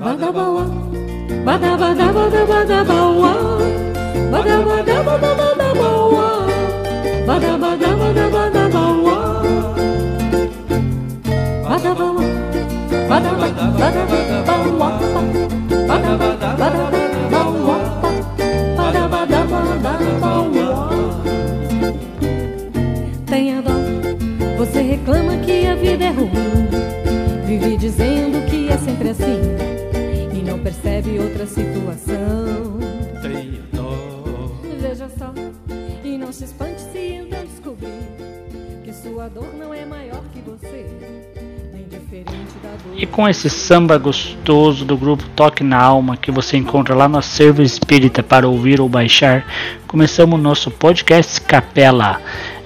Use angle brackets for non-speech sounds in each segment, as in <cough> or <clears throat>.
Badabawa, badabadabadabadabawa, badabadabadabadabawa, badabadabadabadabawa, badabawa, badabadabadabawa, badabadabadabawa, badabadabadabawa. Tenha dó, você reclama que a vida é ruim, vive dizendo que é sempre assim percebe outra situação. Dó. Veja só, e não se espante se então descobrir que sua dor não é maior que você, nem diferente da dor. E com esse samba gostoso do grupo Toque na Alma que você encontra lá no acervo espírita para ouvir ou baixar, começamos o nosso podcast Capela.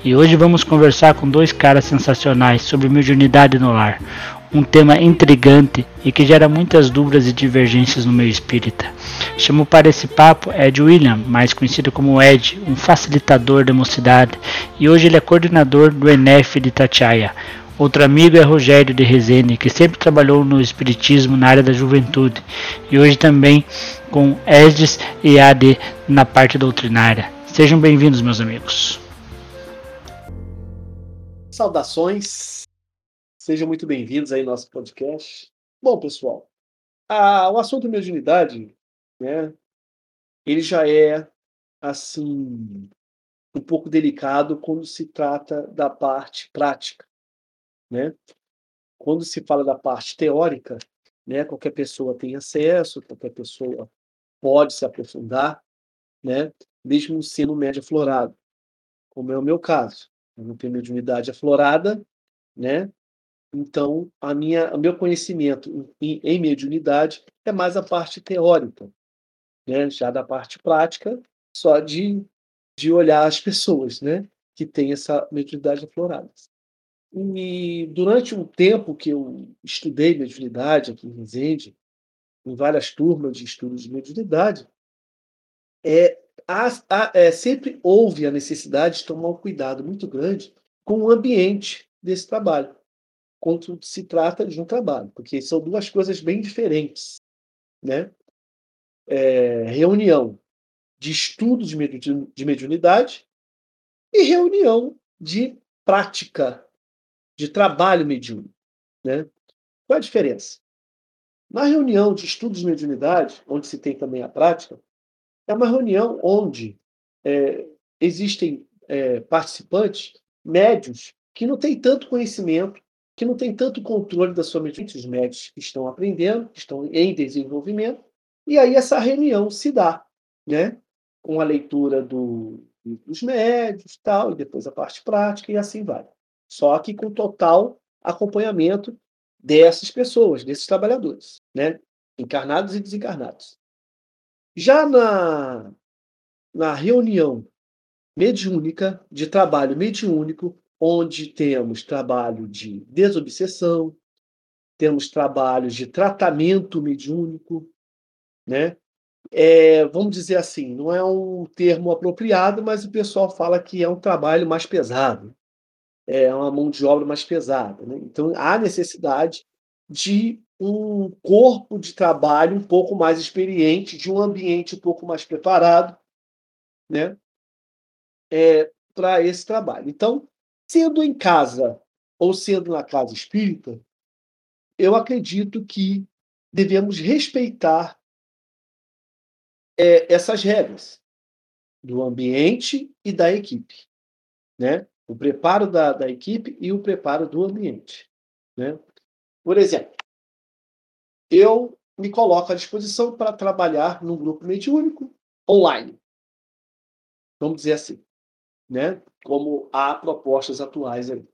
E hoje vamos conversar com dois caras sensacionais sobre mediunidade no lar. Um tema intrigante e que gera muitas dúvidas e divergências no meio espírita. Chamo para esse papo Ed William, mais conhecido como Ed, um facilitador da mocidade, e hoje ele é coordenador do ENEF de Tatiaia. Outro amigo é Rogério de Rezende, que sempre trabalhou no espiritismo na área da juventude, e hoje também com ESDES e AD na parte doutrinária. Sejam bem-vindos, meus amigos. Saudações, sejam muito bem-vindos aí ao nosso podcast. Bom, pessoal, a- o assunto mediunidade, né, ele já é, assim, um pouco delicado quando se trata da parte prática, né? Quando se fala da parte teórica, né, qualquer pessoa tem acesso, qualquer pessoa pode se aprofundar, né, mesmo sendo médio aflorado, como é o meu caso. Eu não tenho mediunidade aflorada, né? Então, a minha, o meu conhecimento em, em mediunidade é mais a parte teórica, né? Já da parte prática, só de, de olhar as pessoas, né? Que têm essa mediunidade aflorada. E durante um tempo que eu estudei mediunidade aqui em Resende, em várias turmas de estudos de mediunidade, é, há- é, sempre houve a necessidade de tomar um cuidado muito grande com o ambiente desse trabalho, quando se trata de um trabalho, porque são duas coisas bem diferentes. Né? É, reunião de estudos de de mediunidade e reunião de prática, de trabalho mediúnico. Né? Qual a diferença? Na reunião de estudos de mediunidade, onde se tem também a prática, é uma reunião onde é, existem é, participantes médios que não têm tanto conhecimento, que não têm tanto controle da sua mediunidade, os médios que estão aprendendo, estão em desenvolvimento, e aí essa reunião se dá, né? com a leitura do, dos médios, tal, e depois a parte prática, e assim vai. Só que com total acompanhamento dessas pessoas, desses trabalhadores, né? encarnados e desencarnados. Já na, na reunião mediúnica, de trabalho mediúnico, onde temos trabalho de desobsessão, temos trabalhos de tratamento mediúnico, né? É, vamos dizer assim, não é um termo apropriado, mas o pessoal fala que é um trabalho mais pesado, é uma mão de obra mais pesada. Né? Então, há necessidade de um corpo de trabalho um pouco mais experiente, de um ambiente um pouco mais preparado, né? É, para esse trabalho. Então, sendo em casa ou sendo na casa espírita, eu acredito que devemos respeitar é, essas regras do ambiente e da equipe, né? O preparo da, da equipe e o preparo do ambiente, né? Por exemplo, eu me coloco à disposição para trabalhar num grupo mediúnico online. Vamos dizer assim, né? Como há propostas atuais aí.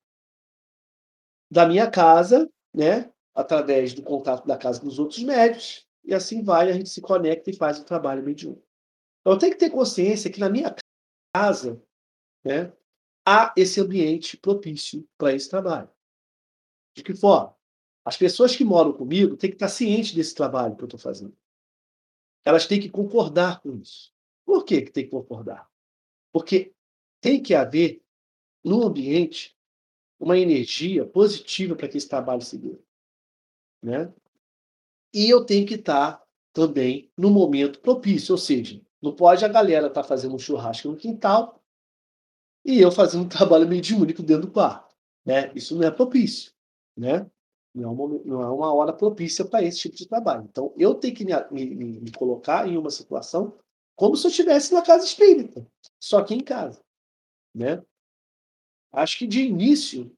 Da minha casa, né? Através do contato da casa dos outros médios, e assim vai, a gente se conecta e faz o trabalho mediúnico. Então, eu tenho que ter consciência que na minha casa, né? Há esse ambiente propício para esse trabalho. De que forma? As pessoas que moram comigo têm que estar cientes desse trabalho que eu estou fazendo. Elas têm que concordar com isso. Por que, que tem que concordar? Porque tem que haver no ambiente uma energia positiva para que esse trabalho se dê. Né? E eu tenho que estar também no momento propício, ou seja, não pode a galera estar fazendo um churrasco no quintal e eu fazendo um <laughs> trabalho mediúnico dentro do quarto. Né? Isso não é propício. Né? Não, é uma, não é uma hora propícia para esse tipo de trabalho. Então, eu tenho que me, me, me colocar em uma situação como se eu estivesse na casa espírita, só que em casa. Né? Acho que de início,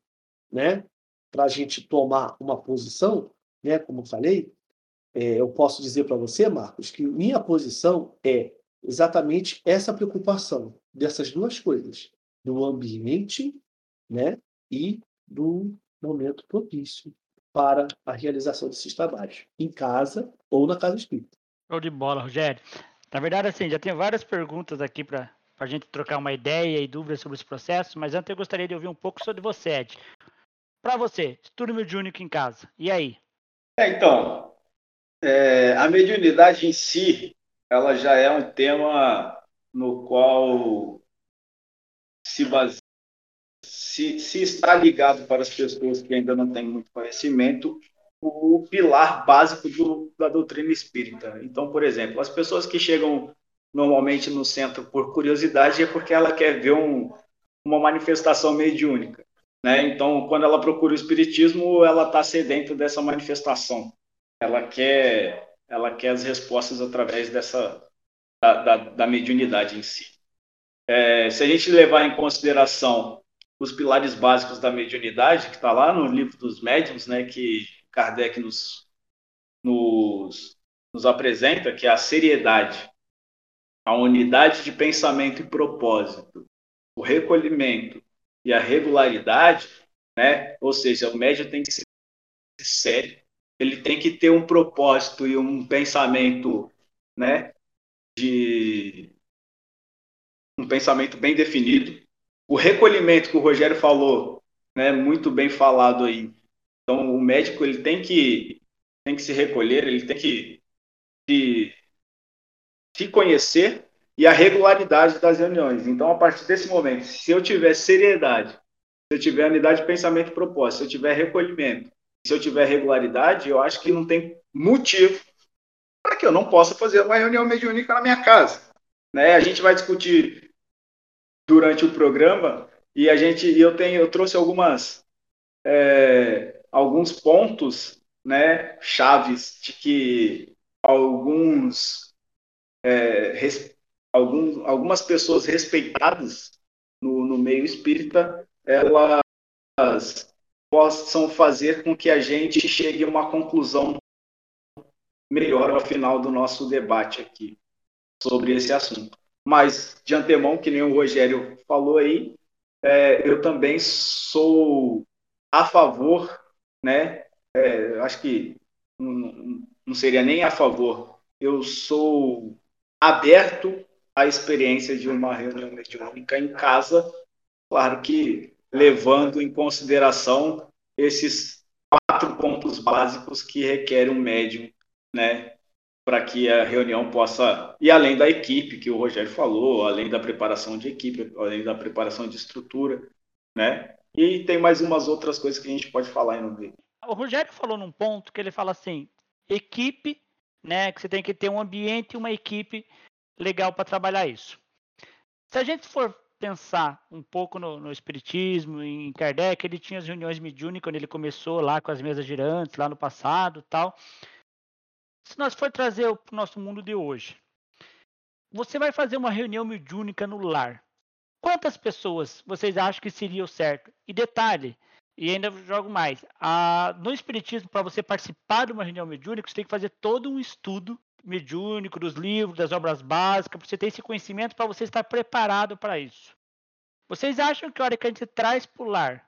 né, para a gente tomar uma posição, né, como eu falei, é, eu posso dizer para você, Marcos, que minha posição é exatamente essa preocupação dessas duas coisas, do ambiente né, e do momento propício para a realização desses trabalhos, em casa ou na casa espírita. Show de bola, Rogério. Na verdade, assim, já tem várias perguntas aqui para a gente trocar uma ideia e dúvidas sobre esse processo, mas antes eu gostaria de ouvir um pouco sobre você, Ed. Para você, estudo mediúnico em casa, e aí? É, então, é, a mediunidade em si, ela já é um tema no qual se se, se está ligado para as pessoas que ainda não têm muito conhecimento, o pilar básico do, da doutrina espírita. Então, por exemplo, as pessoas que chegam normalmente no centro por curiosidade é porque ela quer ver um, uma manifestação mediúnica. Né? Então, quando ela procura o espiritismo, ela está sedenta dessa manifestação. Ela quer, ela quer as respostas através dessa da, da, da mediunidade em si. É, se a gente levar em consideração os pilares básicos da mediunidade, que está lá no livro dos médiuns, né, que Kardec nos, nos, nos apresenta, que é a seriedade, a unidade de pensamento e propósito, o recolhimento e a regularidade, né? Ou seja, o médium tem que ser sério, ele tem que ter um propósito e um pensamento, né? De um pensamento bem definido. O recolhimento que o Rogério falou, né? Muito bem falado aí. Então, o médico ele tem que tem que se recolher, ele tem que se, se conhecer e a regularidade das reuniões. Então, a partir desse momento, se eu tiver seriedade, se eu tiver unidade de pensamento e propósito, se eu tiver recolhimento, se eu tiver regularidade, eu acho que não tem motivo para que eu não possa fazer uma reunião mediúnica na minha casa. Né? A gente vai discutir durante o programa e a gente, eu tenho, eu trouxe algumas é, alguns pontos, né, chaves de que alguns é, algum, algumas pessoas respeitadas no, no meio espírita, elas possam fazer com que a gente chegue a uma conclusão melhor ao final do nosso debate aqui sobre esse assunto. Mas, de antemão, que nem o Rogério falou aí, é, eu também sou a favor, né? É, acho que não, não seria nem a favor, eu sou aberto a experiência de uma reunião mediúnica em casa, claro que levando em consideração esses quatro pontos básicos que requer um médium, né, para que a reunião possa e além da equipe que o Rogério falou, além da preparação de equipe, além da preparação de estrutura, né, e tem mais umas outras coisas que a gente pode falar aí no vídeo. O Rogério falou num ponto que ele fala assim, equipe, né, que você tem que ter um ambiente e uma equipe legal para trabalhar isso. Se a gente for pensar um pouco no, no, Espiritismo, em Kardec, ele tinha as reuniões mediúnicas quando ele começou lá com as mesas girantes, lá no passado tal. Se nós for trazer para o nosso mundo de hoje, você vai fazer uma reunião mediúnica no lar. Quantas pessoas vocês acham que seria o certo? E detalhe, e ainda jogo mais, a, no Espiritismo, para você participar de uma reunião mediúnica, você tem que fazer todo um estudo mediúnico, dos livros, das obras básicas, para você ter esse conhecimento, para você estar preparado para isso. Vocês acham que a hora que a gente traz para o lar,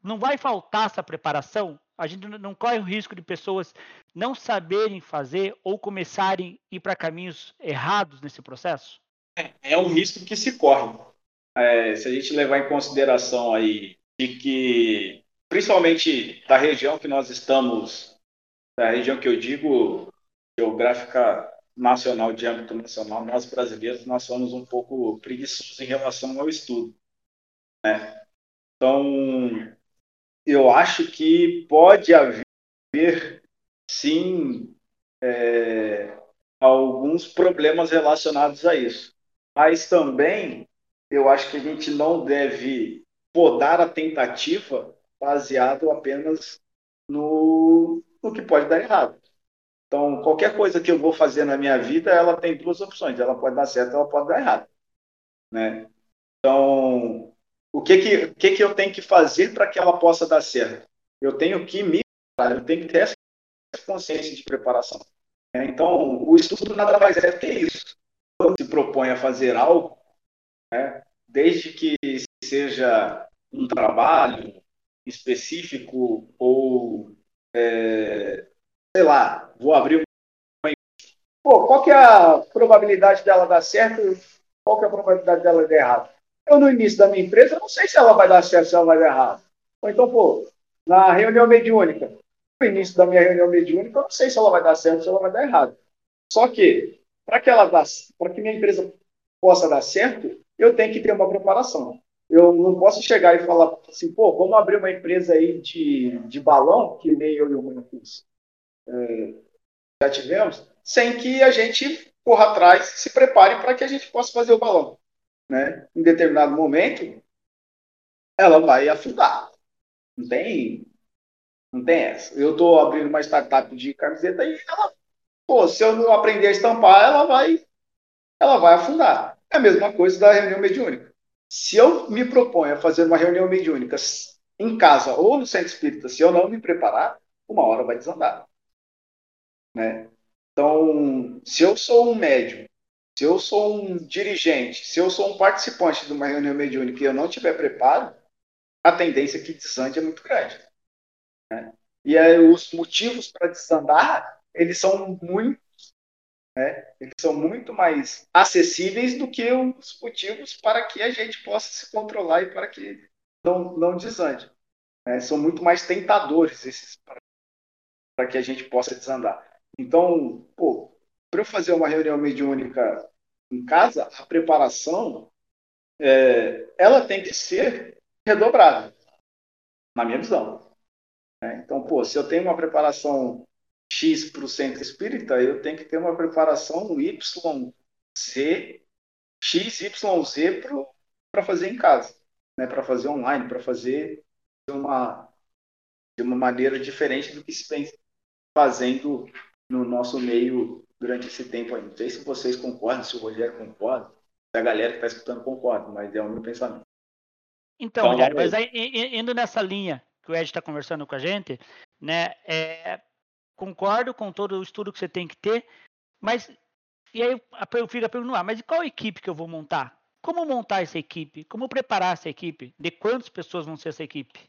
não vai faltar essa preparação? A gente não corre o risco de pessoas não saberem fazer ou começarem a ir para caminhos errados nesse processo? É, é um risco que se corre. É, se a gente levar em consideração aí de que, principalmente da região que nós estamos, da região que eu digo, geográfica nacional, de âmbito nacional, nós brasileiros, nós somos um pouco preguiçosos em relação ao estudo. Né? Então, eu acho que pode haver, sim, é, alguns problemas relacionados a isso. Mas também eu acho que a gente não deve podar a tentativa baseado apenas no, no que pode dar errado. Então, qualquer coisa que eu vou fazer na minha vida, ela tem duas opções. Ela pode dar certo, ela pode dar errado. Né? Então, o que que, o que que eu tenho que fazer para que ela possa dar certo? Eu tenho que me eu tenho que ter essa consciência de preparação. Né? Então, o estudo nada mais é que isso. Quando se propõe a fazer algo, né, desde que seja um trabalho específico ou, é, sei lá, vou abrir uma... Pô, qual que é a probabilidade dela dar certo qual que é a probabilidade dela dar errado? Eu, no início da minha empresa, não sei se ela vai dar certo, se ela vai dar errado. Ou então, pô, na reunião mediúnica, no início da minha reunião mediúnica, eu não sei se ela vai dar certo, se ela vai dar errado. Só que, para que ela para que minha empresa possa dar certo, eu tenho que ter uma preparação. Eu não posso chegar e falar assim, pô, vamos abrir uma empresa aí de, de balão, que nem eu e o Marcos é, já tivemos, sem que a gente corra atrás, se prepare para que a gente possa fazer o balão. Né? Em determinado momento, ela vai afundar. Não tem, não tem essa. Eu estou abrindo uma startup de camiseta e ela, pô, se eu não aprender a estampar, ela vai, ela vai afundar. É a mesma coisa da reunião mediúnica. Se eu me proponho a fazer uma reunião mediúnica em casa ou no centro espírita, se eu não me preparar, uma hora vai desandar. Né? Então, se eu sou um médium, se eu sou um dirigente, se eu sou um participante de uma reunião mediúnica e eu não tiver preparo, a tendência que desande é muito grande. Né? E aí, os motivos para desandar, eles são muito, né? eles são muito mais acessíveis do que os motivos para que a gente possa se controlar e para que não, não desande. Né? São muito mais tentadores esses para que a gente possa desandar. Então, pô, para eu fazer uma reunião mediúnica em casa, a preparação é, ela tem que ser redobrada, na minha visão. É, então, pô, se eu tenho uma preparação X para o centro espírita, eu tenho que ter uma preparação Y, Z, X, Y, Z para fazer em casa, né? para fazer online, para fazer de uma, de uma maneira diferente do que se vem fazendo no nosso meio durante esse tempo aí. Não sei se vocês concordam, se o Rogério concorda, se a galera que está escutando concorda, mas é o meu pensamento. Então, então Rogério, mas aí, indo nessa linha que o Ed está conversando com a gente, né, é, concordo com todo o estudo que você tem que ter, mas e aí eu fico a perguntar, mas qual equipe que eu vou montar? Como montar essa equipe? Como preparar essa equipe? De quantas pessoas vão ser essa equipe?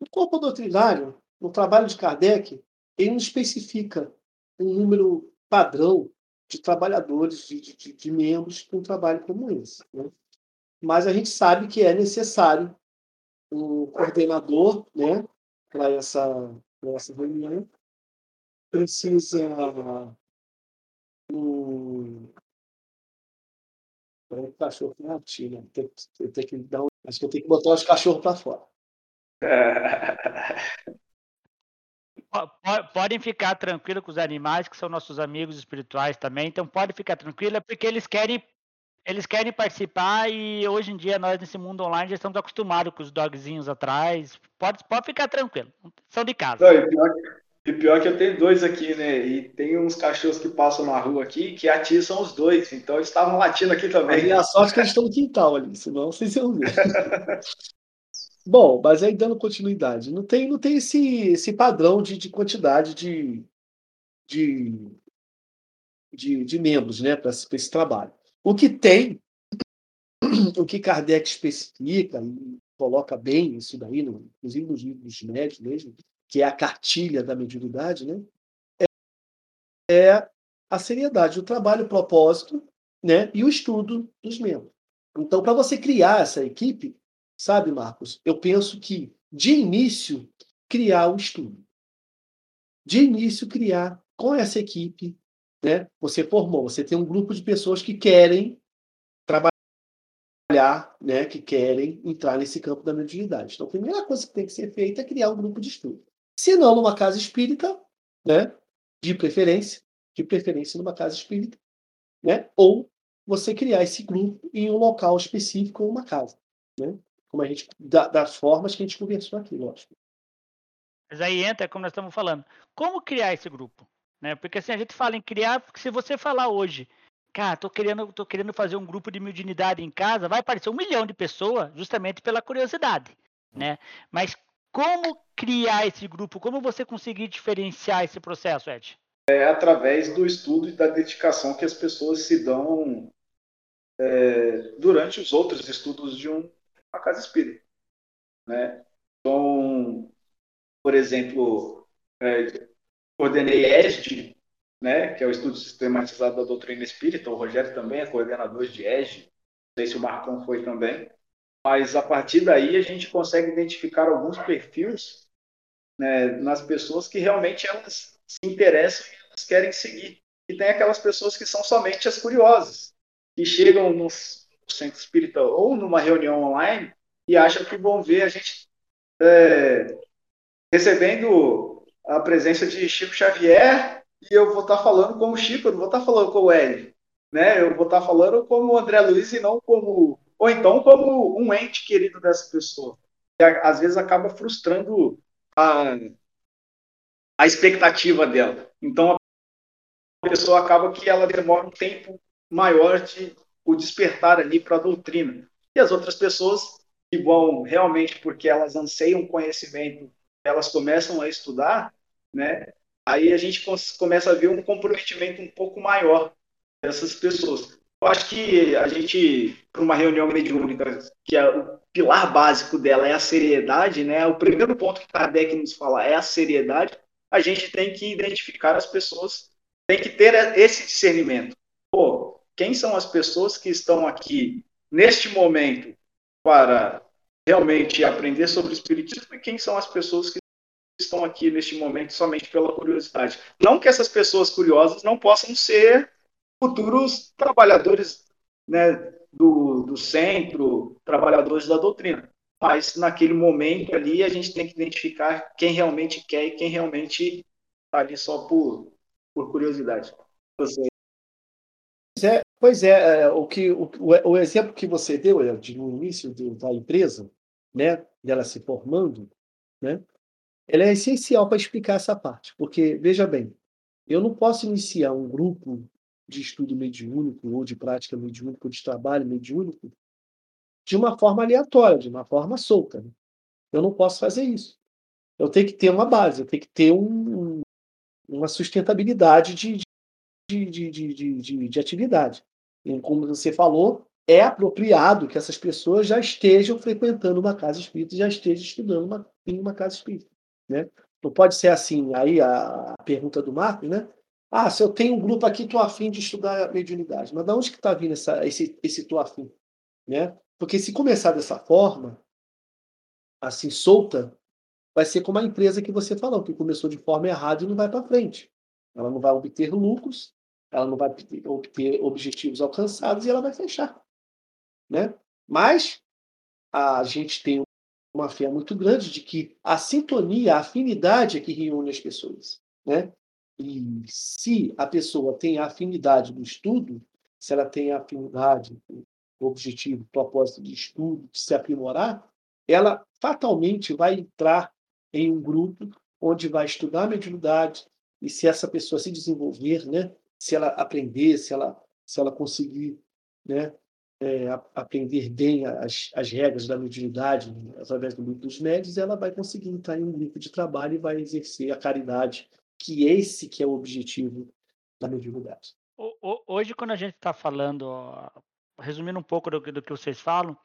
O corpo doutrinário, no trabalho de Kardec, ele não especifica um número padrão de trabalhadores, de, de, de membros para um trabalho como esse. Né? Mas a gente sabe que é necessário um coordenador né, para essa, essa reunião. Precisa um. O cachorro tem né? Tem, tem que dar um... Acho que eu tenho que botar os cachorros para fora. Podem ficar tranquilos com os animais, que são nossos amigos espirituais também. Então, pode ficar tranquila, porque eles querem eles querem participar e hoje em dia nós nesse mundo online já estamos acostumados com os dogzinhos atrás. Pode, pode ficar tranquilo, são de casa. Não, e, pior, e pior que eu tenho dois aqui, né? E tem uns cachorros que passam na rua aqui que atiçam os dois, então eles estavam latindo aqui também. E a sorte que eles estão no quintal ali, senão vocês iam ver. <laughs> Bom, mas aí dando continuidade, não tem, não tem esse, esse padrão de, de quantidade de, de, de, de membros né, para esse, esse trabalho. O que tem, <clears throat> o que Kardec especifica e coloca bem isso daí, no, inclusive nos livros médicos mesmo, que é a cartilha da mediunidade, né, é, é a seriedade do trabalho, o propósito né, e o estudo dos membros. Então, para você criar essa equipe, Sabe, Marcos? Eu penso que, de início, criar o estudo. De início, criar com essa equipe. Né? Você formou, você tem um grupo de pessoas que querem trabalhar, né? que querem entrar nesse campo da mediunidade. Então, a primeira coisa que tem que ser feita é criar um grupo de estudo. Se não, numa casa espírita, né? De preferência, de preferência numa casa espírita, né? Ou você criar esse grupo em um local específico ou uma casa, né? Como a gente da, das formas que a gente conversou aqui, lógico. Mas aí entra, como nós estamos falando, como criar esse grupo, né? Porque assim a gente fala em criar, porque se você falar hoje, cara, tô querendo, tô querendo fazer um grupo de mediunidade em casa, vai aparecer um milhão de pessoas, justamente pela curiosidade, né? Mas como criar esse grupo? Como você conseguir diferenciar esse processo, Ed? É através do estudo e da dedicação que as pessoas se dão é, durante os outros estudos de um, uma casa espírita. Né? Então, por exemplo, é, coordenei ESD, né, que é o estudo sistematizado da doutrina espírita, o Rogério também é coordenador de ESD, não sei se o Marcão foi também mas a partir daí a gente consegue identificar alguns perfis né, nas pessoas que realmente elas se interessam e elas querem seguir. E tem aquelas pessoas que são somente as curiosas, que chegam no centro espírita ou numa reunião online e acham que vão ver a gente é, recebendo a presença de Chico Xavier e eu vou estar falando como Chico, eu não vou estar falando como Hélio, né? Eu vou estar falando como André Luiz e não como ou então como um ente querido dessa pessoa. E às vezes acaba frustrando a, a expectativa dela. Então a pessoa acaba que ela demora um tempo maior de o despertar ali para a doutrina. E as outras pessoas que vão realmente porque elas anseiam conhecimento, elas começam a estudar, né? Aí a gente começa a ver um comprometimento um pouco maior dessas pessoas. Eu acho que a gente, para uma reunião mediúnica, que é o pilar básico dela é a seriedade, né? O primeiro ponto que Kardec nos fala é a seriedade. A gente tem que identificar as pessoas, tem que ter esse discernimento. Pô, quem são as pessoas que estão aqui neste momento para realmente aprender sobre o espiritismo e quem são as pessoas que estão aqui neste momento somente pela curiosidade. Não que essas pessoas curiosas não possam ser futuros trabalhadores né, do, do centro, trabalhadores da doutrina. Mas naquele momento ali a gente tem que identificar quem realmente quer e quem realmente está ali só por, por curiosidade. Você... Pois é, pois é, é o, que, o, o exemplo que você deu, Ed, no início da empresa, né, dela se formando, né, ela é essencial para explicar essa parte. Porque, veja bem, eu não posso iniciar um grupo de estudo mediúnico ou de prática mediúnica ou de trabalho mediúnico de uma forma aleatória, de uma forma solta. Né? Eu não posso fazer isso. Eu tenho que ter uma base, eu tenho que ter um, uma sustentabilidade de, de, de, de, de, de atividade. E como você falou, é apropriado que essas pessoas já estejam frequentando uma casa espírita, já estejam estudando uma, em uma casa espírita. Né? Não pode ser assim, aí a, pergunta do Marcos, né? Ah, se eu tenho um grupo aqui, estou afim de estudar mediunidade. Mas de onde que está vindo essa, esse, estou afim? Né? Porque se começar dessa forma, assim, solta, vai ser como a empresa que você falou, que começou de forma errada e não vai para frente. Ela não vai obter lucros, ela não vai obter objetivos alcançados e ela vai fechar. Né? Mas a gente tem uma fé muito grande de que a sintonia, a afinidade é que reúne as pessoas. Né? E se a pessoa tem a afinidade do estudo, se ela tem a afinidade, o objetivo, o propósito de estudo, de se aprimorar, ela fatalmente vai entrar em um grupo onde vai estudar mediunidade e se essa pessoa se desenvolver, né, se ela aprender, se ela, se ela conseguir né, é, aprender bem as, as regras da mediunidade através do grupo dos médios, ela vai conseguir entrar em um grupo de trabalho e vai exercer a caridade que esse que é o objetivo da mediunidade. Hoje, quando a gente está falando, resumindo um pouco do, do, que vocês falam,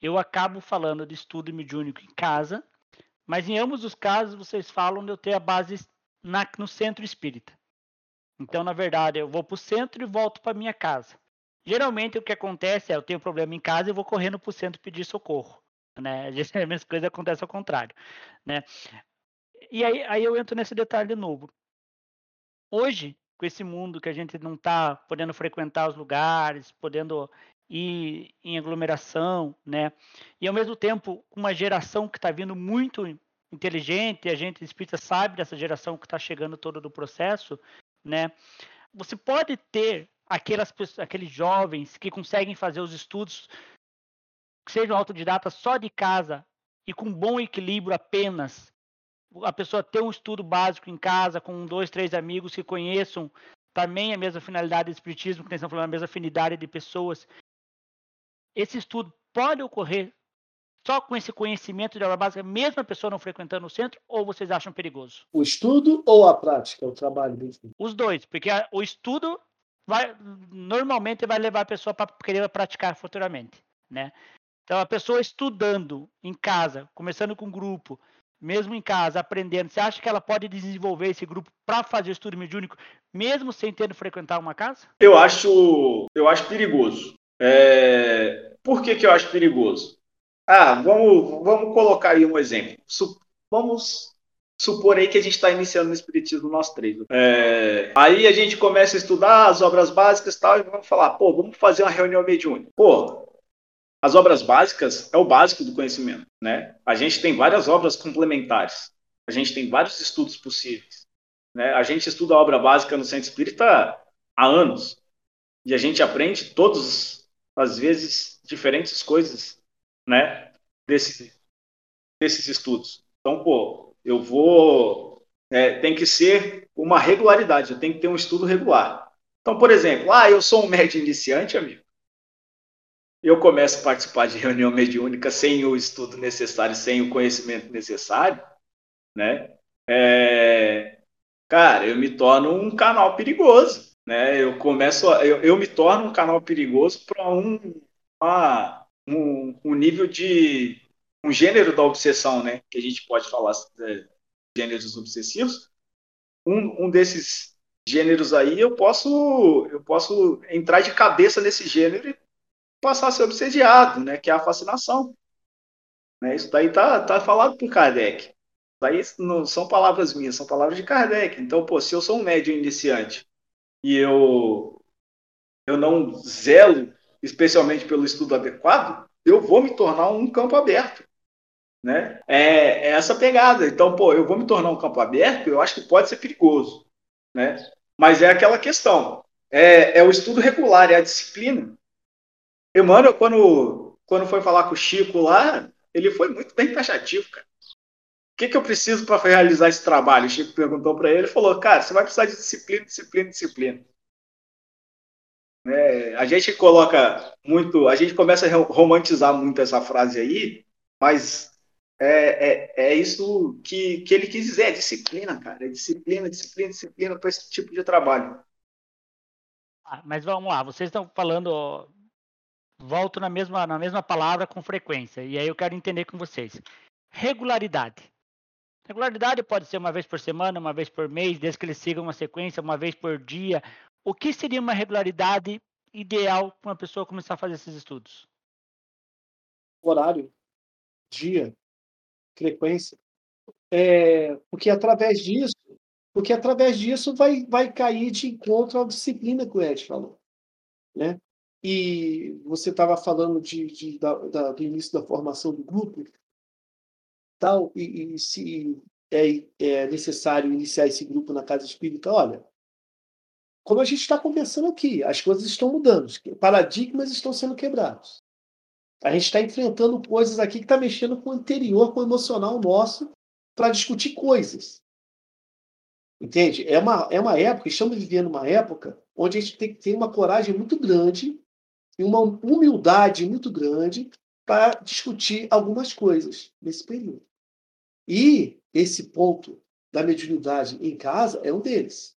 eu acabo falando de estudo mediúnico em casa, mas em ambos os casos vocês falam de eu ter a base na, no centro espírita. Então, na verdade, eu vou para o centro e volto para minha casa. Geralmente o que acontece é eu tenho um problema em casa e vou correndo para o centro pedir socorro. Né? <laughs> A mesma coisa acontece ao contrário. Né? E aí, aí eu entro nesse detalhe de novo. Hoje, com esse mundo que a gente não está podendo frequentar os lugares, podendo ir em aglomeração, né? E ao mesmo tempo, uma geração que está vindo muito inteligente, a gente espírita sabe dessa geração que está chegando todo do processo, né? Você pode ter aquelas aqueles jovens que conseguem fazer os estudos que sejam autodidatas só de casa e com bom equilíbrio apenas. A pessoa ter um estudo básico em casa com dois, três amigos que conheçam também a mesma finalidade do espiritismo, que estamos falando, a mesma afinidade de pessoas. Esse estudo pode ocorrer só com esse conhecimento de aula básica, mesmo a pessoa não frequentando o centro, ou vocês acham perigoso? O estudo ou a prática, o trabalho? Os dois, porque o estudo vai normalmente vai levar a pessoa para querer praticar futuramente, né? Então a pessoa estudando em casa, começando com um grupo, mesmo em casa, aprendendo, você acha que ela pode desenvolver esse grupo para fazer o estudo mediúnico, mesmo sem ter de frequentar uma casa? Eu acho, eu acho perigoso. É... Por que, que eu acho perigoso? Ah, vamos, vamos colocar aí um exemplo. Vamos supor aí que a gente está iniciando no Espiritismo nós três. É, aí a gente começa a estudar as obras básicas e tal, e vamos falar, pô, vamos fazer uma reunião mediúnica. Pô, as obras básicas é o básico do conhecimento, né? A gente tem várias obras complementares. A gente tem vários estudos possíveis. Né? A gente estuda a obra básica no Centro Espírita há anos. E a gente aprende todas as vezes diferentes coisas né, desses, desses estudos. Então, pô, eu vou. É, tem que ser uma regularidade, eu tenho que ter um estudo regular. Então, por exemplo, ah, eu sou um médio iniciante, amigo. Eu começo a participar de reunião mediúnica sem o estudo necessário, sem o conhecimento necessário, né? É, cara, eu me torno um canal perigoso, né? Eu começo, a, eu, eu me torno um canal perigoso para um, um, um nível de um gênero da obsessão, né? Que a gente pode falar de é, gêneros obsessivos. Um, um desses gêneros aí eu posso eu posso entrar de cabeça nesse gênero e passar a ser obsediado, né? Que é a fascinação. Né? Isso daí tá, tá falado por Kardec. Daí não são palavras minhas, são palavras de Kardec. Então, pô, se eu sou um médium iniciante e eu eu não zelo especialmente pelo estudo adequado, eu vou me tornar um campo aberto. Né? É, é, essa pegada. Então, pô, eu vou me tornar um campo aberto, eu acho que pode ser perigoso. Né? Mas é aquela questão. É, é o estudo regular, é a disciplina. Emmanuel, quando, quando foi falar com o Chico lá, ele foi muito bem taxativo, cara. O que, que eu preciso para realizar esse trabalho? O Chico perguntou para ele, falou, cara, você vai precisar de disciplina, disciplina, disciplina. É, a gente coloca muito, a gente começa a romantizar muito essa frase aí, mas é, é, é isso que, que ele quis dizer, é disciplina, cara, é disciplina, disciplina, disciplina para esse tipo de trabalho. Ah, mas vamos lá, vocês estão falando, volto na mesma, na mesma palavra com frequência, e aí eu quero entender com vocês. Regularidade. Regularidade pode ser uma vez por semana, uma vez por mês, desde que eles sigam uma sequência, uma vez por dia, o que seria uma regularidade ideal para uma pessoa começar a fazer esses estudos? Horário, dia, frequência. É, porque através disso, porque através disso vai, vai cair de encontro à disciplina que o Ed falou. Né? E você estava falando de, de da, da, do início da formação do grupo, tal, e, e se é, é necessário iniciar esse grupo na casa espírita, olha, como a gente está conversando aqui, as coisas estão mudando, paradigmas estão sendo quebrados. A gente está enfrentando coisas aqui que está mexendo com o interior, com o emocional nosso, para discutir coisas. Entende? É uma, é uma época, estamos vivendo uma época onde a gente tem que ter uma coragem muito grande e uma humildade muito grande para discutir algumas coisas nesse período. E esse ponto da mediunidade em casa é um deles.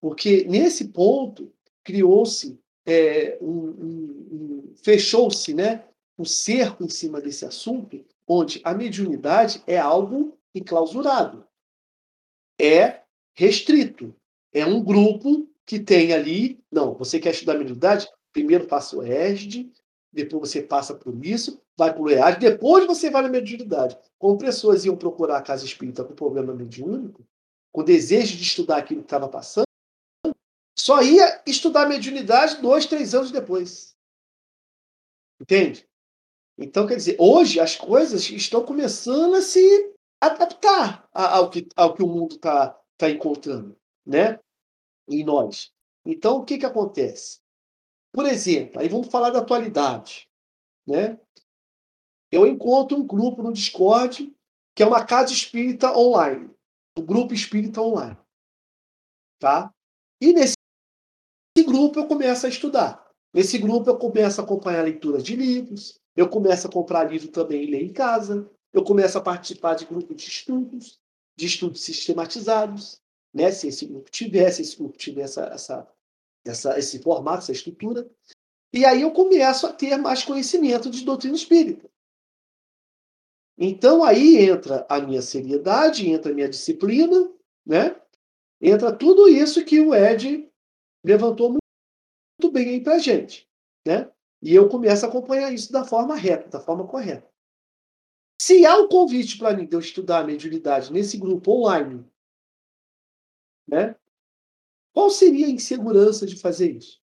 Porque nesse ponto criou-se, é, um, um, um, fechou-se né, um cerco em cima desse assunto, onde a mediunidade é algo enclausurado, é restrito, é um grupo que tem ali, não, você quer estudar mediunidade? Primeiro passa o ESD, depois você passa por isso, vai para o EAD, depois você vai na mediunidade. Como pessoas iam procurar a casa espírita com problema mediúnico, com desejo de estudar aquilo que estava passando, só ia estudar mediunidade dois, três anos depois. Entende? Então, quer dizer, hoje as coisas estão começando a se adaptar ao que, ao que o mundo está tá encontrando, né? Em nós. Então, o que, que acontece? Por exemplo, aí vamos falar da atualidade, né? Eu encontro um grupo no Discord que é uma casa espírita online, o um grupo espírita online, tá? E nesse grupo eu começo a estudar. Nesse grupo eu começo a acompanhar a leitura de livros, eu começo a comprar livro também e ler em casa, eu começo a participar de grupos de estudos, de estudos sistematizados, né? Se esse grupo tivesse, esse grupo tivesse essa, essa, essa, esse formato, essa estrutura. E aí eu começo a ter mais conhecimento de doutrina espírita. Então aí entra a minha seriedade, entra a minha disciplina, né? Entra tudo isso que o Ed levantou muito bem aí pra gente, né? E eu começo a acompanhar isso da forma reta, da forma correta. Se há um convite para mim de eu estudar a mediunidade nesse grupo online, né? Qual seria a insegurança de fazer isso?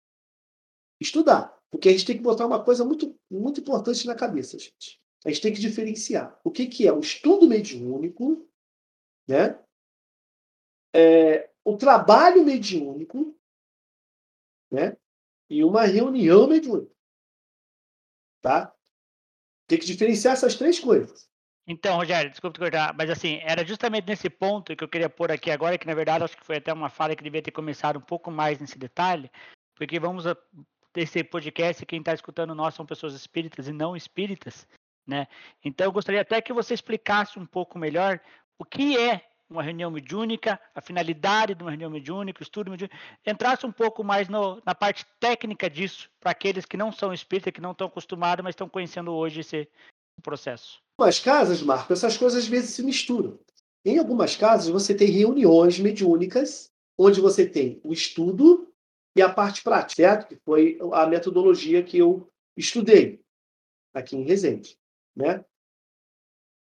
Estudar. Porque a gente tem que botar uma coisa muito, muito importante na cabeça, gente. A gente tem que diferenciar o que, que é o estudo mediúnico, né? É, o trabalho mediúnico, né? E uma reunião mediúnica. Tá? Tem que diferenciar essas três coisas. Então, Rogério, desculpa te cortar, mas assim, era justamente nesse ponto que eu queria pôr aqui agora, que na verdade acho que foi até uma fala que devia ter começado um pouco mais nesse detalhe, porque vamos a, esse podcast, quem está escutando nós são pessoas espíritas e não espíritas, né? Então eu gostaria até que você explicasse um pouco melhor o que é uma reunião mediúnica, a finalidade de uma reunião mediúnica, o estudo mediúnico, entrasse um pouco mais no, na parte técnica disso, para aqueles que não são espíritas, que não estão acostumados, mas estão conhecendo hoje esse processo. Em algumas casas, Marco, essas coisas às vezes se misturam. Em algumas casas, você tem reuniões mediúnicas, onde você tem o estudo e a parte prática, certo? Que foi a metodologia que eu estudei aqui em Resende. Né?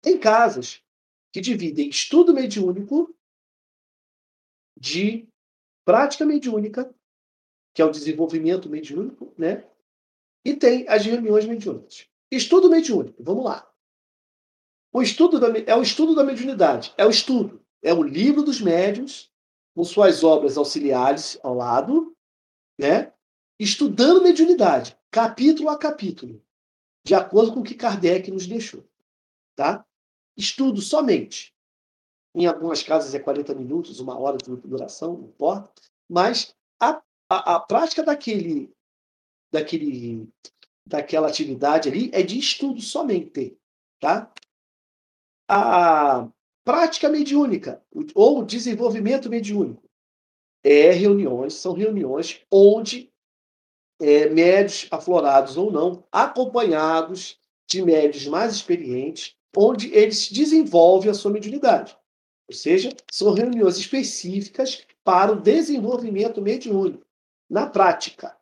Tem casas que dividem estudo mediúnico de prática mediúnica, que é o desenvolvimento mediúnico, né? E tem as reuniões mediúnicas. Estudo mediúnico, vamos lá. O estudo da, é o estudo da mediunidade, é o estudo, é o livro dos médiuns, com suas obras auxiliares ao lado, né? Estudando mediunidade, capítulo a capítulo de acordo com o que Kardec nos deixou. Tá? Estudo somente. Em algumas casas é 40 minutos, uma hora de duração, não importa. Mas a, a, a prática daquele, daquele, daquela atividade ali é de estudo somente. Tá? A prática mediúnica, ou desenvolvimento mediúnico, é reuniões, são reuniões onde é, médios aflorados ou não, acompanhados de médios mais experientes, onde eles desenvolvem a sua mediunidade. Ou seja, são reuniões específicas para o desenvolvimento mediúnico, na prática.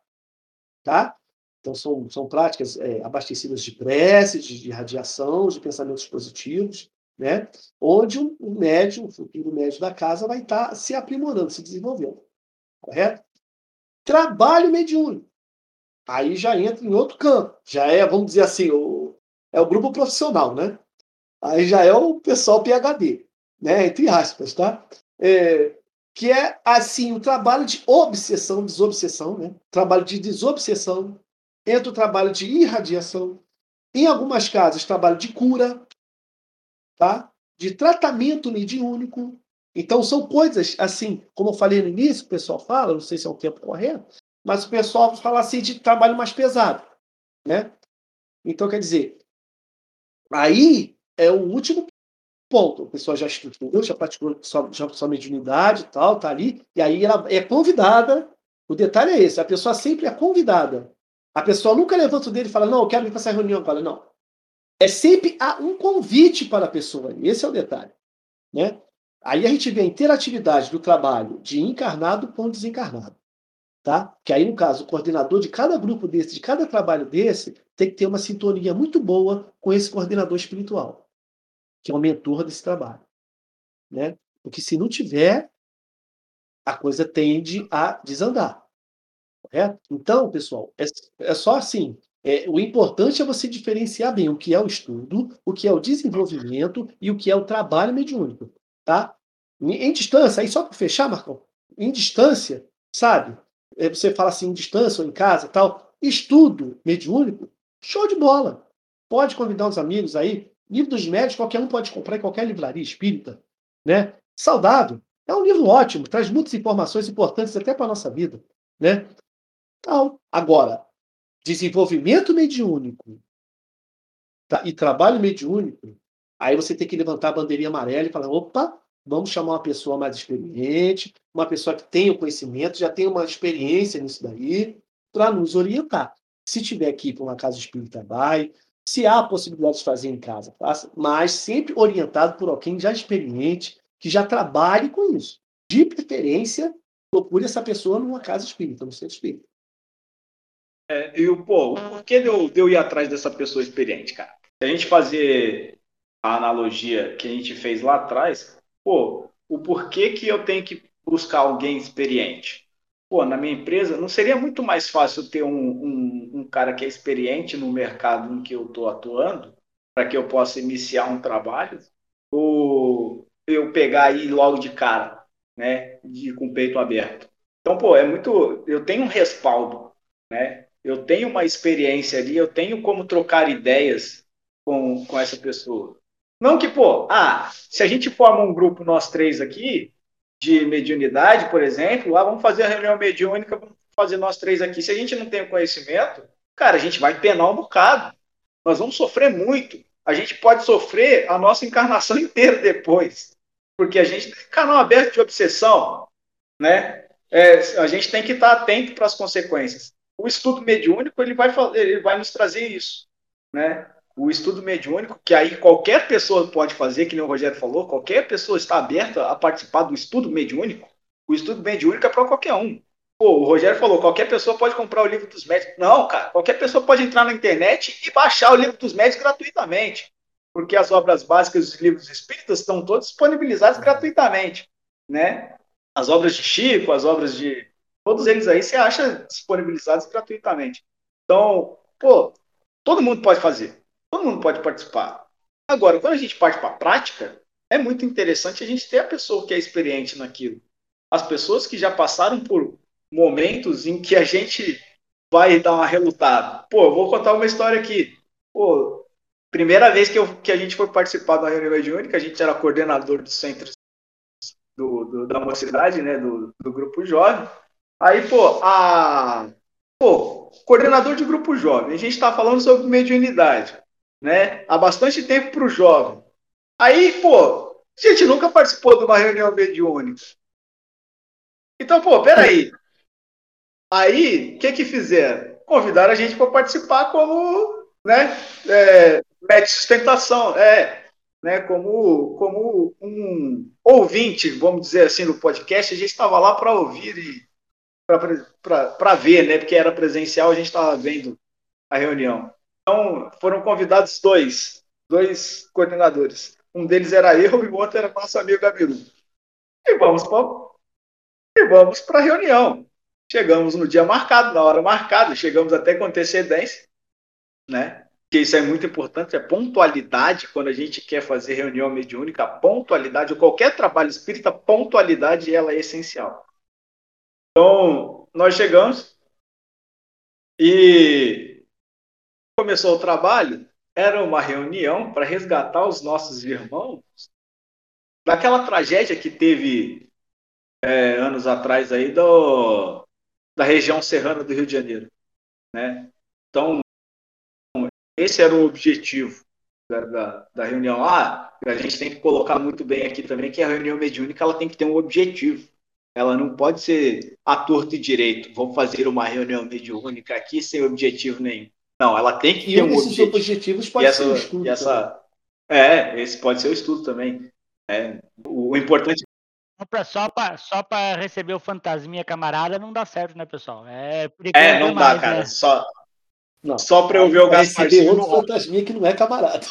Tá? Então, são, são práticas é, abastecidas de preces, de, de radiação, de pensamentos positivos, né? onde o um, um médium, o futuro médio da casa, vai estar se aprimorando, se desenvolvendo. Correto? Trabalho mediúnico aí já entra em outro campo. Já é, vamos dizer assim, o, é o grupo profissional, né? Aí já é o pessoal PHD, né? Entre aspas, tá? É, que é, assim, o trabalho de obsessão, desobsessão, né? Trabalho de desobsessão, entra o trabalho de irradiação, em algumas casas, trabalho de cura, tá? De tratamento mediúnico. Então, são coisas, assim, como eu falei no início, o pessoal fala, não sei se é o tempo correto, mas o pessoal fala assim de trabalho mais pesado, né? Então, quer dizer, aí é o último ponto. O pessoal já estudou, já praticou sua, já sua mediunidade e tal, tá ali, e aí ela é convidada. O detalhe é esse, a pessoa sempre é convidada. A pessoa nunca levanta o dedo e fala, não, eu quero ir para essa reunião agora. Não. É sempre um convite para a pessoa. Esse é o detalhe. Né? Aí a gente vê a interatividade do trabalho de encarnado com desencarnado. Tá? Que aí, no caso, o coordenador de cada grupo desse, de cada trabalho desse, tem que ter uma sintonia muito boa com esse coordenador espiritual, que é o mentor desse trabalho. Né? Porque se não tiver, a coisa tende a desandar. Correto? Então, pessoal, é, é só assim. É, o importante é você diferenciar bem o que é o estudo, o que é o desenvolvimento e o que é o trabalho mediúnico, tá? Em, em distância, aí só para fechar, Marcão, em distância, sabe? É, você fala assim, em distância ou em casa tal, estudo mediúnico, show de bola. Pode convidar uns amigos aí. Livro dos médios, qualquer um pode comprar em qualquer livraria espírita, né? Saudável. É um livro ótimo, traz muitas informações importantes até para a nossa vida, né? Então, agora, desenvolvimento mediúnico tá? e trabalho mediúnico, aí você tem que levantar a bandeirinha amarela e falar: opa, vamos chamar uma pessoa mais experiente, uma pessoa que tenha o conhecimento, já tenha uma experiência nisso daí, para nos orientar. Se tiver aqui para uma casa espírita, vai. Se há possibilidade de fazer em casa, faça, mas sempre orientado por alguém já experiente, que já trabalhe com isso. De preferência, procure essa pessoa numa casa espírita, no centro espírita. É, e o pô, por que eu, eu ir atrás dessa pessoa experiente, cara? Se a gente fazer a analogia que a gente fez lá atrás, pô, o porquê que eu tenho que buscar alguém experiente? Pô, na minha empresa, não seria muito mais fácil ter um, um, um cara que é experiente no mercado em que eu estou atuando, para que eu possa iniciar um trabalho? Ou eu pegar aí logo de cara, né, de, com o peito aberto? Então, pô, é muito. Eu tenho um respaldo, né? eu tenho uma experiência ali, eu tenho como trocar ideias com, com essa pessoa. Não que, pô, ah, se a gente forma um grupo, nós três aqui, de mediunidade, por exemplo, ah, vamos fazer a reunião mediúnica, vamos fazer nós três aqui. Se a gente não tem conhecimento, cara, a gente vai penar um bocado. Nós vamos sofrer muito. A gente pode sofrer a nossa encarnação <laughs> inteira depois. Porque a gente tem canal aberto de obsessão, né? É, a gente tem que estar atento para as consequências o estudo mediúnico ele vai, ele vai nos trazer isso, né? O estudo mediúnico, que aí qualquer pessoa pode fazer, que nem o Rogério falou, qualquer pessoa está aberta a participar do estudo mediúnico. O estudo mediúnico é para qualquer um. Pô, o Rogério falou, qualquer pessoa pode comprar o livro dos médicos. Não, cara, qualquer pessoa pode entrar na internet e baixar o livro dos médicos gratuitamente. Porque as obras básicas dos livros espíritas estão todas disponibilizadas gratuitamente, né? As obras de Chico, as obras de Todos eles aí você acha disponibilizados gratuitamente. Então, pô, todo mundo pode fazer. Todo mundo pode participar. Agora, quando a gente parte para a prática, é muito interessante a gente ter a pessoa que é experiente naquilo. As pessoas que já passaram por momentos em que a gente vai dar uma relutada. Pô, eu vou contar uma história aqui. Pô, primeira vez que, eu, que a gente foi participar da reunião mediúnica, a gente era coordenador do centro do, do, da mocidade, né, do, do grupo jovem. Aí, pô, a. Pô, coordenador de grupo jovem, a gente está falando sobre mediunidade, né? Há bastante tempo para o jovem. Aí, pô, a gente nunca participou de uma reunião mediúnica. Então, pô, peraí. Aí, o que que fizeram? Convidaram a gente para participar como, né, é, médio sustentação, é, né, como, como um ouvinte, vamos dizer assim, do podcast, a gente estava lá para ouvir e para ver, né? Porque era presencial, a gente estava vendo a reunião. Então, foram convidados dois, dois coordenadores. Um deles era eu e o outro era nosso amigo Gabiru. E vamos para e vamos para a reunião. Chegamos no dia marcado, na hora marcada, chegamos até com antecedência, né? Que isso é muito importante, é pontualidade quando a gente quer fazer reunião mediúnica, pontualidade, qualquer trabalho espírita, pontualidade ela é essencial. Então, nós chegamos e começou o trabalho. Era uma reunião para resgatar os nossos irmãos daquela tragédia que teve é, anos atrás aí do, da região serrana do Rio de Janeiro. Né? Então, esse era o objetivo da, da, reunião. Ah, a gente tem que colocar muito bem aqui também que a reunião mediúnica ela tem que ter um objetivo. Ela não pode ser a torto e direito. Vamos fazer uma reunião mediúnica aqui sem objetivo nenhum. Não, ela tem que e ter um objetivo. objetivos pode essa, ser o estudo. E essa, é, esse pode ser o estudo também. É, o, o importante só para só receber o fantasminha camarada não dá certo, né, pessoal? É, é não dá, cara. Né? Só, não. só para eu ver o Gasparzinho. outro fantasminha que não é camarada.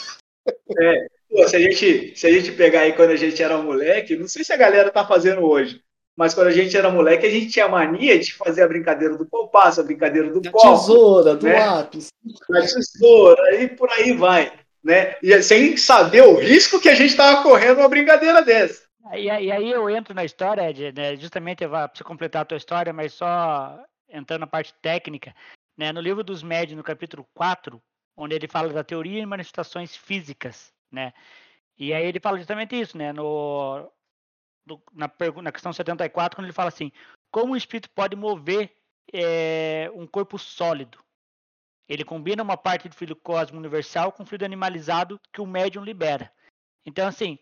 É, pô, se, a gente, se a gente pegar aí quando a gente era moleque, não sei se a galera tá fazendo hoje, mas quando a gente era moleque, a gente tinha mania de fazer a brincadeira do compasso, a brincadeira do Da copo, tesoura, do né? lápis. da tesoura, e por aí vai. Né? E sem saber o risco que a gente estava correndo uma brincadeira dessa. E, aí- e aí eu entro na história, Ed, né, justamente para você completar a tua história, mas só entrando na parte técnica, né, no livro dos médios, no capítulo 4, onde ele fala da teoria e manifestações físicas, né, e aí ele fala justamente isso, né, no, no- na, na questão 74, quando ele fala assim, como o espírito pode mover eh, um corpo sólido? Ele combina uma parte do fluido cósmico universal com o fluido animalizado que o médium libera. Então, assim,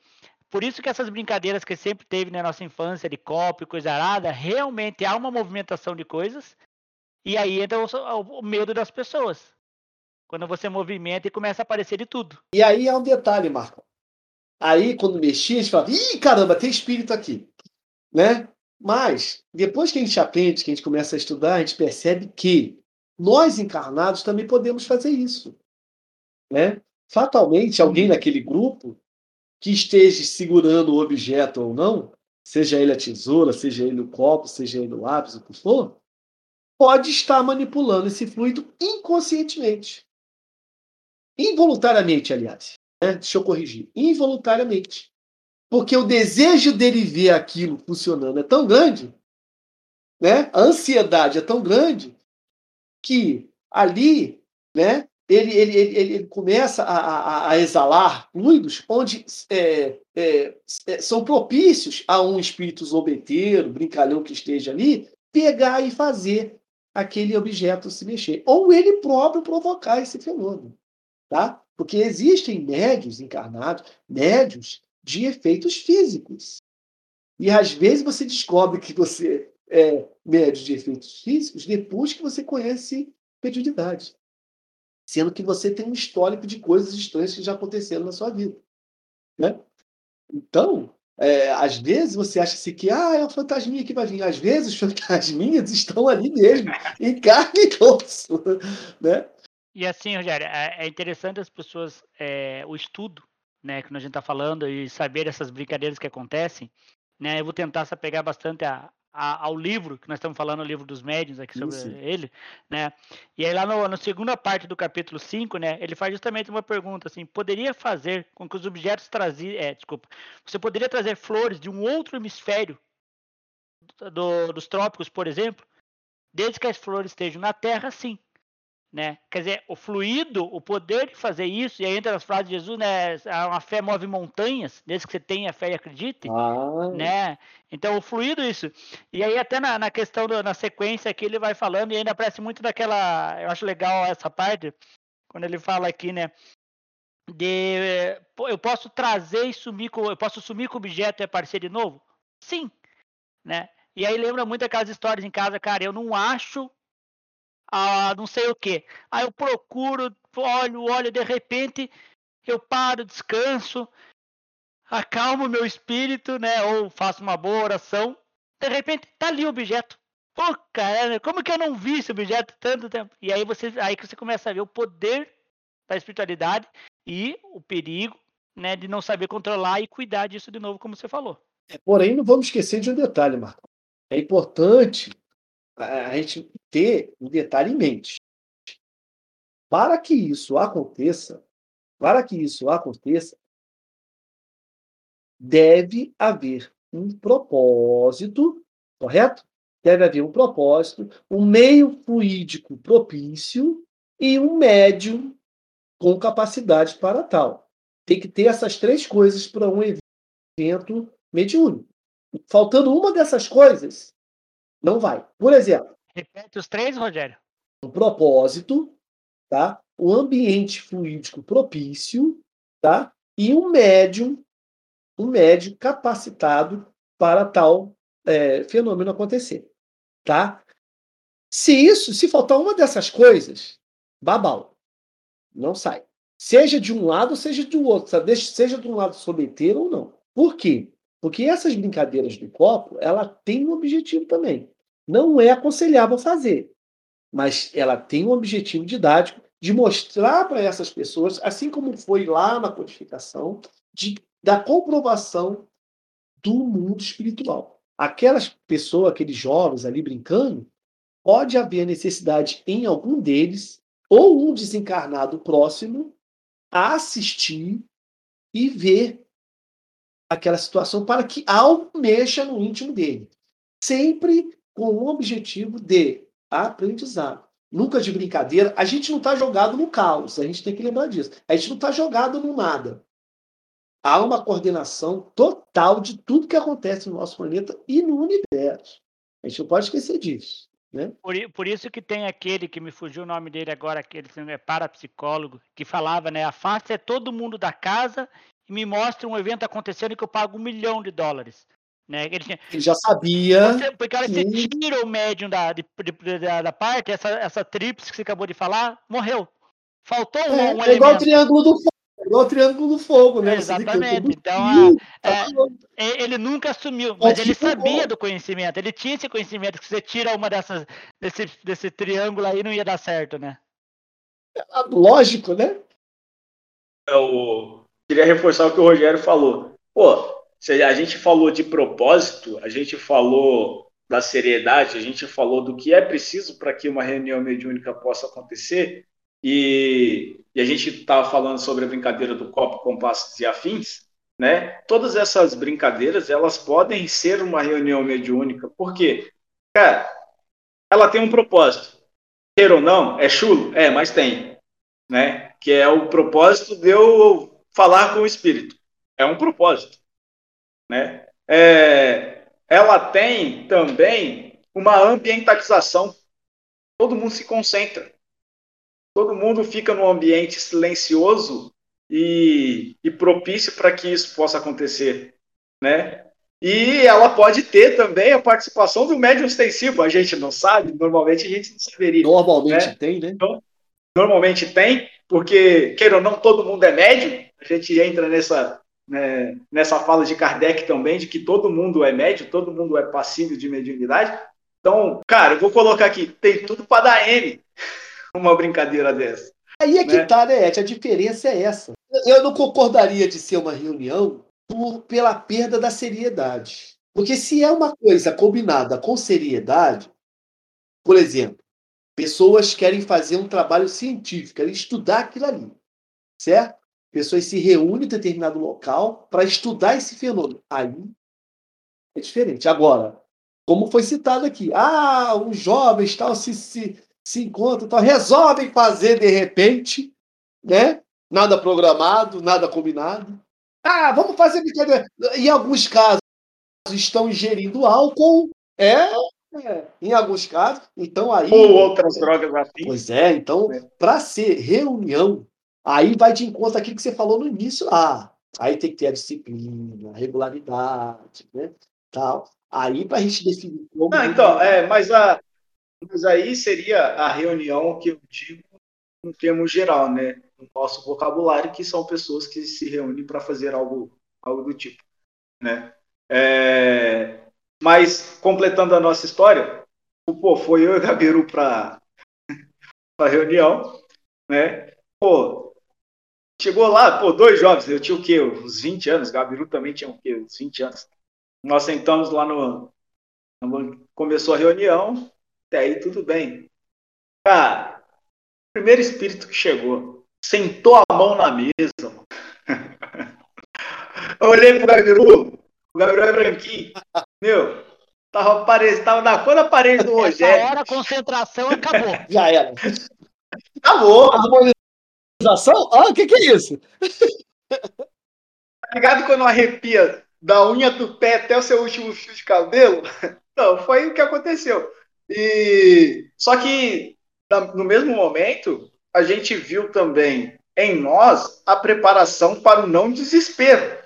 por isso que essas brincadeiras que sempre teve na nossa infância, de copo e coisa arada, realmente há uma movimentação de coisas, e aí entra o- o medo das pessoas. Quando você movimenta e começa a aparecer de tudo. E aí é um detalhe, Marco. Aí, quando mexia, a gente falava, ih, caramba, tem espírito aqui. Né? Mas, depois que a gente aprende, que a gente começa a estudar, a gente percebe que nós encarnados também podemos fazer isso. Né? Fatalmente, alguém naquele grupo que esteja segurando o objeto ou não, seja ele a tesoura, seja ele o copo, seja ele o lápis, o que for, pode estar manipulando esse fluido inconscientemente. Involuntariamente, aliás. Né? Deixa eu corrigir. Involuntariamente. Porque o desejo dele ver aquilo funcionando é tão grande, né? a ansiedade é tão grande, que ali né, ele, ele, ele, ele começa a, a, a exalar fluidos onde é, é, é, são propícios a um espírito zombeteiro, brincalhão que esteja ali, pegar e fazer aquele objeto se mexer. Ou ele próprio provocar esse fenômeno. Tá? Porque existem médios encarnados, médios de efeitos físicos. E às vezes você descobre que você é médio de efeitos físicos depois que você conhece mediunidade. Sendo que você tem um histórico de coisas estranhas que já aconteceram na sua vida. Né? Então, é, às vezes você acha assim que ah, é um fantasminha que vai vir. Às vezes os <laughs> fantasminhas estão ali mesmo, em carne e osso. Né? E assim, Rogério, é é interessante as pessoas, é, o estudo, né, que a gente está falando, e saber essas brincadeiras que acontecem, né, eu vou tentar se apegar bastante a, a- ao livro, que nós estamos falando, o livro dos médiuns aqui sobre Isso. ele, né, e aí lá no, na segunda parte do capítulo 5, né, ele faz justamente uma pergunta, assim, poderia fazer com que os objetos traziam, é, desculpa, você poderia trazer flores de um outro hemisfério do- dos trópicos, por exemplo, desde que as flores estejam na Terra, sim né? Quer dizer, o fluido, o poder de fazer isso, e aí entra as frases de Jesus, né? "A- Uma fé move montanhas, desde que você tenha fé e acredite, Ah, né? Então, o fluido, isso. E aí, até na, na questão, do- na sequência aqui, ele vai falando, e ainda aparece muito daquela. Eu acho legal essa parte, quando ele fala aqui, né? De. Eu posso trazer e sumir com. Eu posso sumir com o objeto e aparecer de novo? Sim, né? E aí lembra muito aquelas histórias em casa, cara, eu não acho a não sei o que. Aí eu procuro, olho, olho, de repente eu paro, descanso, acalmo meu espírito, né? Ou faço uma boa oração. De repente tá ali o objeto. Pô, cara, como que eu não vi esse objeto tanto tempo? E aí você, aí que você começa a ver o poder da espiritualidade e o perigo, né, de não saber controlar e cuidar disso de novo, como você falou. Porém, não vamos esquecer de um detalhe, Marco. É importante a gente ter um detalhe em mente. Para que isso aconteça, para que isso aconteça, deve haver um propósito, correto? Deve haver um propósito, um meio fluídico propício e um médium com capacidade para tal. Tem que ter essas três coisas para um evento mediúnico. Faltando uma dessas coisas, não vai. Por exemplo, Repete os três, Rogério. um propósito, tá? um ambiente fluídico propício, tá? e um médium, um médium capacitado para tal é, fenômeno acontecer. Tá? Se isso, se faltar uma dessas coisas, babau, não sai. Seja de um lado, seja do outro, sabe? Seja de um lado soleteiro ou não. Por quê? Porque essas brincadeiras do copo, ela tem um objetivo também. Não é aconselhável fazer, mas ela tem um objetivo didático de mostrar para essas pessoas, assim como foi lá na codificação, de, da comprovação do mundo espiritual. aquelas pessoas, aqueles jovens ali brincando, pode haver necessidade em algum deles, ou um desencarnado próximo, a assistir e ver aquela situação para que algo mexa no íntimo dele. Sempre com o objetivo de aprendizado. Nunca de brincadeira. A gente não está jogado no caos, a gente tem que lembrar disso. A gente não está jogado no nada. Há uma coordenação total de tudo que acontece no nosso planeta e no universo. A gente não pode esquecer disso. Né? Por, por, isso que tem aquele que me fugiu o nome dele agora, aquele que é parapsicólogo, que falava, né? Afasta todo mundo da casa e me mostra um evento acontecendo que eu pago um milhão de dólares. Né? Ele, tinha... ele já sabia. Você, porque olha, você tira o médium da, de, de, da, da, parte, essa, essa tríplice que você acabou de falar, morreu. Faltou é, um, um é igual o triângulo do fogo. É igual o triângulo do fogo, né? exatamente. Então, é, ele nunca assumiu, mas ele sabia do conhecimento. Ele tinha esse conhecimento que você tira uma dessas desse, desse triângulo aí não ia dar certo, né? É, lógico, né? Eu queria reforçar o que o Rogério falou. Pô, a gente falou de propósito, a gente falou da seriedade, a gente falou do que é preciso para que uma reunião mediúnica possa acontecer, e, e a gente estava falando sobre a brincadeira do copo, compassos e afins, né? Todas essas brincadeiras, elas podem ser uma reunião mediúnica, porque, cara, ela tem um propósito. Quer ou não, é chulo? É, mas tem, né? Que é o propósito de eu falar com o espírito. É um propósito né? É, ela tem também uma ambientalização. Todo mundo se concentra. Todo mundo fica num ambiente silencioso e, e propício para que isso possa acontecer, né? E ela pode ter também a participação do médium extensivo. A gente não sabe, normalmente a gente não saberia. Normalmente né? tem, né? Então, normalmente tem, porque, queira ou não, todo mundo é médium. A gente entra nessa, né, nessa fala de Kardec também, de que todo mundo é médio, todo mundo é passível de mediunidade. Então, cara, eu vou colocar aqui, tem tudo para dar M <laughs> uma brincadeira dessa. Aí é que né? tá, né, Ed? A diferença é essa. Eu não concordaria de ser uma reunião por, pela perda da seriedade. Porque se é uma coisa combinada com seriedade, por exemplo, pessoas querem fazer um trabalho científico, querem estudar aquilo ali, certo? Pessoas se reúnem em determinado local para estudar esse fenômeno. Aí é diferente. Agora, como foi citado aqui, ah, os jovens tal se, se, se encontram, tal, resolvem fazer de repente, né? Nada programado, nada combinado. Ah, vamos fazer brincadeira. Em alguns casos estão ingerindo álcool, é, é, em alguns casos, então aí. Ou outras drogas assim. Pois é, então, é. para ser reunião Aí vai de encontro aquilo que você falou no início lá. Aí tem que ter a disciplina, a regularidade, né? Tal. Aí para a gente definir como. Não, então, é, mas, a, mas aí seria a reunião que eu digo no termo geral, né? No nosso vocabulário, que são pessoas que se reúnem para fazer algo, algo do tipo, né? É, mas, completando a nossa história, pô, foi eu e o Gabiru para <laughs> a reunião, né? Pô, Chegou lá, pô, dois jovens, eu tinha o quê? Uns 20 anos, Gabiru também tinha o quê? Uns 20 anos. Nós sentamos lá no. Começou a reunião, até aí tudo bem. Cara, primeiro espírito que chegou, sentou a mão na mesa. <laughs> Eu olhei pro Gabiru, o Gabiru é branquinho. Meu, tava, apare... tava na cor da parede do Rogério. Essa hora a concentração acabou. <laughs> Já era. Acabou harmonização? Ah, o que, que é isso? Tá ligado quando arrepia da unha do pé até o seu último fio de cabelo? <laughs> Não, foi o que aconteceu. E só que no mesmo momento a gente viu também em nós a preparação para o não desespero.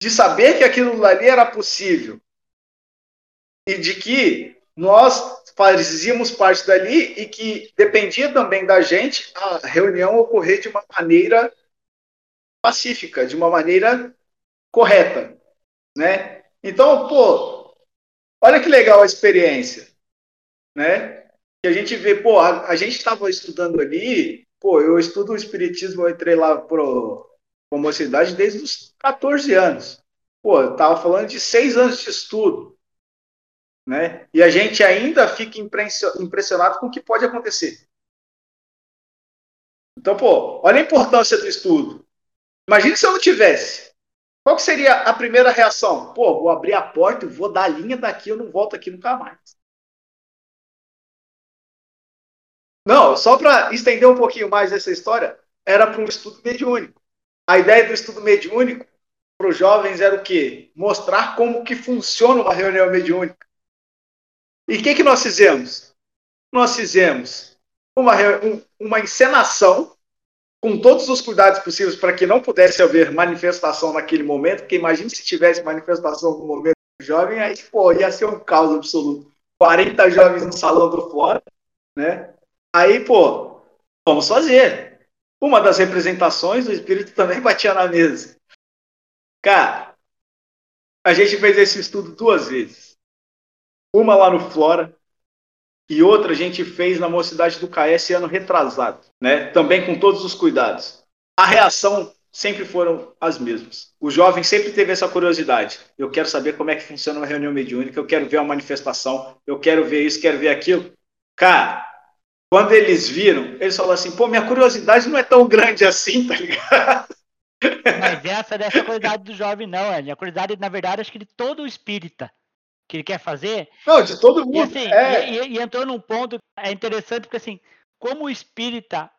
De saber que aquilo ali era possível. E de que nós fazíamos parte dali e que dependia também da gente a reunião ocorrer de uma maneira pacífica, de uma maneira correta, né? Então, pô, olha que legal a experiência, né? Que a gente vê, pô, a, a gente estava estudando ali, pô, eu estudo o espiritismo, eu entrei lá pro com mocidade desde os 14 anos. pô, eu estava falando de seis anos de estudo, né? E a gente ainda fica impressionado com o que pode acontecer. Então, pô, olha a importância do estudo. Imagine se eu não tivesse. Qual seria a primeira reação? Pô, vou abrir a porta, e vou dar a linha daqui, eu não volto aqui nunca mais. Não, só para estender um pouquinho mais essa história, era para um estudo mediúnico. A ideia do estudo mediúnico para os jovens era o quê? Mostrar como que funciona uma reunião mediúnica. E o que, que nós fizemos? Nós fizemos uma, uma encenação com todos os cuidados possíveis para que não pudesse haver manifestação naquele momento, porque imagine se tivesse manifestação no momento jovem, aí pô, ia ser um caos absoluto. 40 jovens no salão do fora, né? Aí, pô, vamos fazer. Uma das representações, o espírito também <laughs> batia na mesa. Cara, a gente fez esse estudo duas vezes. Uma lá no Flora e outra a gente fez na Mocidade do KS ano retrasado, né? Também com todos os cuidados. A reação sempre foram as mesmas. O jovem sempre teve essa curiosidade. Eu quero saber como é que funciona uma reunião mediúnica, eu quero ver uma manifestação, eu quero ver isso, quero ver aquilo. Cara, quando eles viram, eles falaram assim, pô, minha curiosidade não é tão grande assim, tá ligado? Mas essa dessa curiosidade do jovem não, é. A curiosidade, na verdade, acho que de todo o espírita que ele quer fazer. Não, de todo mundo. E, assim, é... e, e, entrou num ponto é interessante, porque assim, como o espírita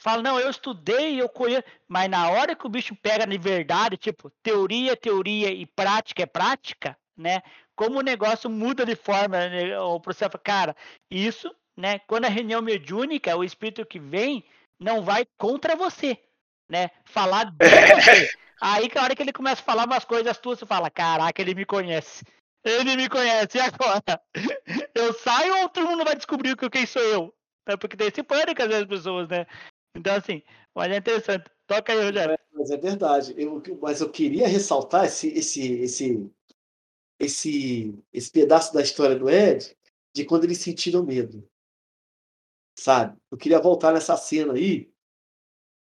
fala, não, eu estudei, eu conheço, mas na hora que o bicho pega de verdade, tipo, teoria, teoria e prática é prática, né? Como o negócio muda de forma, né? o processo, cara, isso né? Quando a reunião mediúnica, o espírito que vem não vai contra você, né? Falar <laughs> de você. Aí que a hora que ele começa a falar umas coisas tuas, você fala, caraca, ele me conhece. Ele me conhece, e agora? <laughs> Eu saio ou todo mundo vai descobrir que quem sou eu? É porque tem esse pânico às vezes pessoas, né? Então, assim, mas é interessante. Toca aí, Rogério. Mas é verdade. Eu, mas eu queria ressaltar esse, esse, esse, esse, esse pedaço da história do Ed, de quando eles sentiram medo sabe? Eu queria voltar nessa cena aí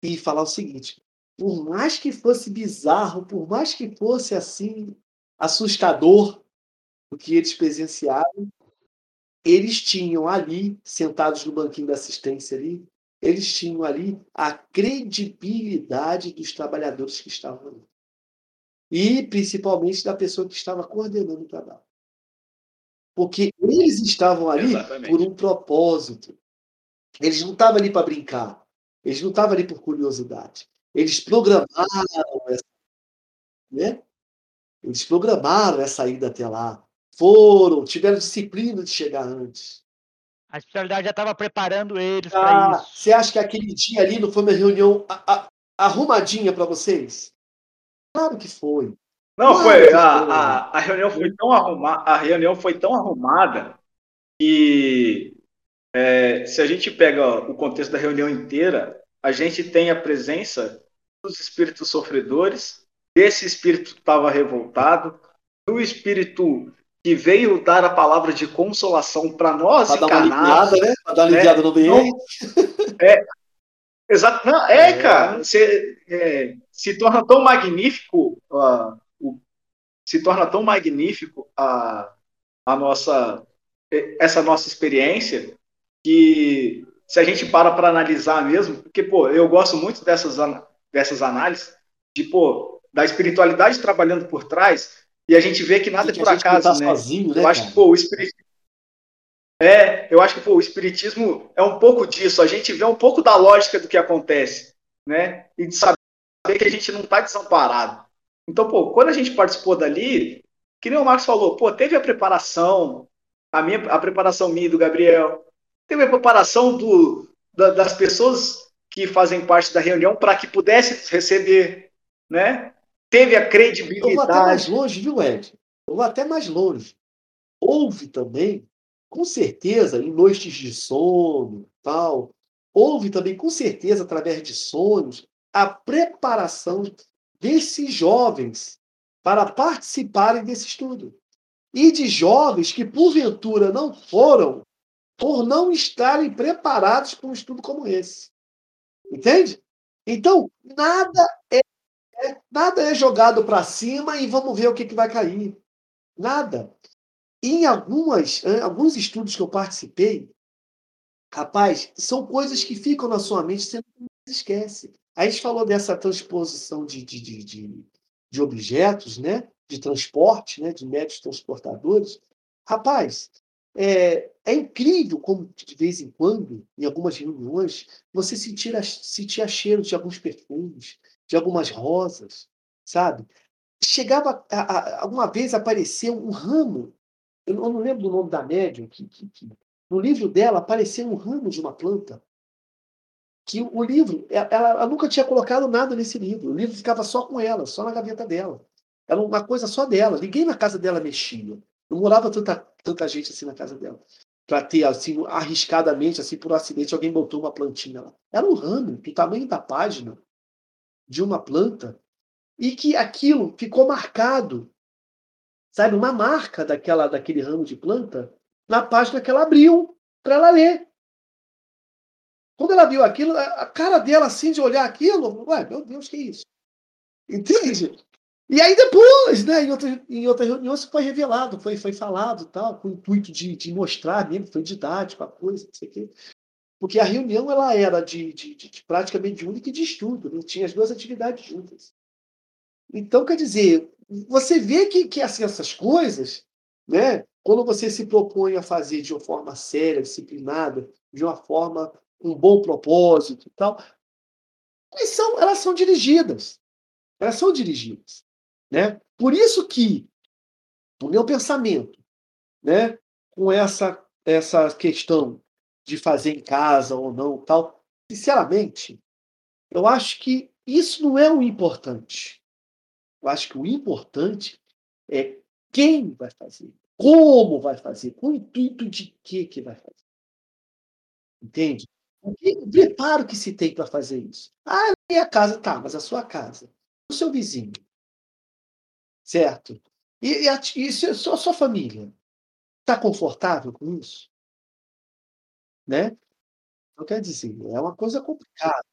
e falar o seguinte: por mais que fosse bizarro, por mais que fosse assim assustador o que eles presenciaram, eles tinham ali, sentados no banquinho da assistência ali, eles tinham ali a credibilidade dos trabalhadores que estavam ali. E principalmente da pessoa que estava coordenando o trabalho. Porque eles estavam ali Exatamente. por um propósito. Eles não estavam ali para brincar. Eles não estavam ali por curiosidade. Eles programaram essa, né? Eles programaram essa ida até lá. Foram, tiveram disciplina de chegar antes. A especialidade já estava preparando eles ah, para isso. Você acha que aquele dia ali não foi uma reunião a, a, arrumadinha para vocês? Claro que foi. Não, claro foi. A, a, a, reunião foi tão arrumada, a reunião foi tão arrumada que é, se a gente pega o contexto da reunião inteira, a gente tem a presença dos espíritos sofredores, desse espírito que estava revoltado, do espírito que veio dar a palavra de consolação para nós pra dar uma aliviada, né? Para dar uma aliviada no ambiente. É, exato. Não, é, é, cara, você, é, se torna tão magnífico, uh, o, se torna tão magnífico a, a nossa, essa nossa experiência que se a gente para para analisar mesmo, porque, pô, eu gosto muito dessas, dessas análises, de, pô, da espiritualidade trabalhando por trás, e a gente vê que nada é por acaso, tá né? Sozinho, né? Eu acho que, pô, o espiritismo... É, eu acho que, pô, o espiritismo é um pouco disso, a gente vê um pouco da lógica do que acontece, né? E de saber que a gente não está desamparado. Então, pô, quando a gente participou dali, que nem o Marcos falou, pô, teve a preparação, a minha a preparação minha e do Gabriel, teve a preparação do, da, das pessoas que fazem parte da reunião para que pudesse receber, né? Teve a credibilidade. Eu vou até mais longe, viu, Ed? Eu vou até mais longe. Houve também, com certeza, em noites de sono, tal, houve também, com certeza, através de sonhos, a preparação desses jovens para participarem desse estudo. E de jovens que, porventura, não foram por não estarem preparados para um estudo como esse. Entende? Então, nada é É, nada é jogado para cima e vamos ver o que, que vai cair. Nada. Em algumas, alguns estudos que eu participei, rapaz, são coisas que ficam na sua mente, você não esquece. A gente falou dessa transposição de, de, de, de, de objetos, né? de transporte, né? de médios transportadores. Rapaz, é, é, incrível como, de vez em quando, em algumas reuniões, você sentir, sentir cheiro de alguns perfumes, de algumas rosas, sabe? Chegava, alguma vez apareceu um ramo, eu não, eu não lembro do nome da médium, que, que, que, no livro dela apareceu um ramo de uma planta, que o livro, ela, ela, nunca tinha colocado nada nesse livro, o livro ficava só com ela, só na gaveta dela. Era uma coisa só dela, ninguém na casa dela mexia. Não morava tanta, tanta gente assim na casa dela. Para ter, assim, arriscadamente, assim, por um acidente, alguém botou uma plantinha lá. Era um ramo do tamanho da página de uma planta e que aquilo ficou marcado, sabe, uma marca daquela, daquele ramo de planta na página que ela abriu para ela ler. Quando ela viu aquilo, a cara dela assim de olhar aquilo, ué, meu Deus, que é isso? Entende? E aí depois, né, em outra, em outra reunião, isso foi revelado, foi, foi falado, tal, com o intuito de, de mostrar mesmo, foi didático a coisa, não sei o quê. Porque a reunião ela era de, de, de, de e de estudo, né? tinha as duas atividades juntas. Então, quer dizer, você vê que, que assim, essas coisas, né, quando você se propõe a fazer de uma forma séria, disciplinada, de uma forma com um bom propósito e tal, elas são, elas são dirigidas. Elas são dirigidas. Né? Por isso que o meu pensamento, né, com essa, essa questão de fazer em casa ou não, tal, sinceramente, eu acho que isso não é o importante. Eu acho que o importante é quem vai fazer, como vai fazer, com o intuito de que que vai fazer. Entende? O preparo que se tem para fazer isso. Ah, e a casa, tá, mas a sua casa, o seu vizinho, certo? E, e, a, e a sua, sua família está confortável com isso? Né? Não quer dizer, é uma coisa complicada.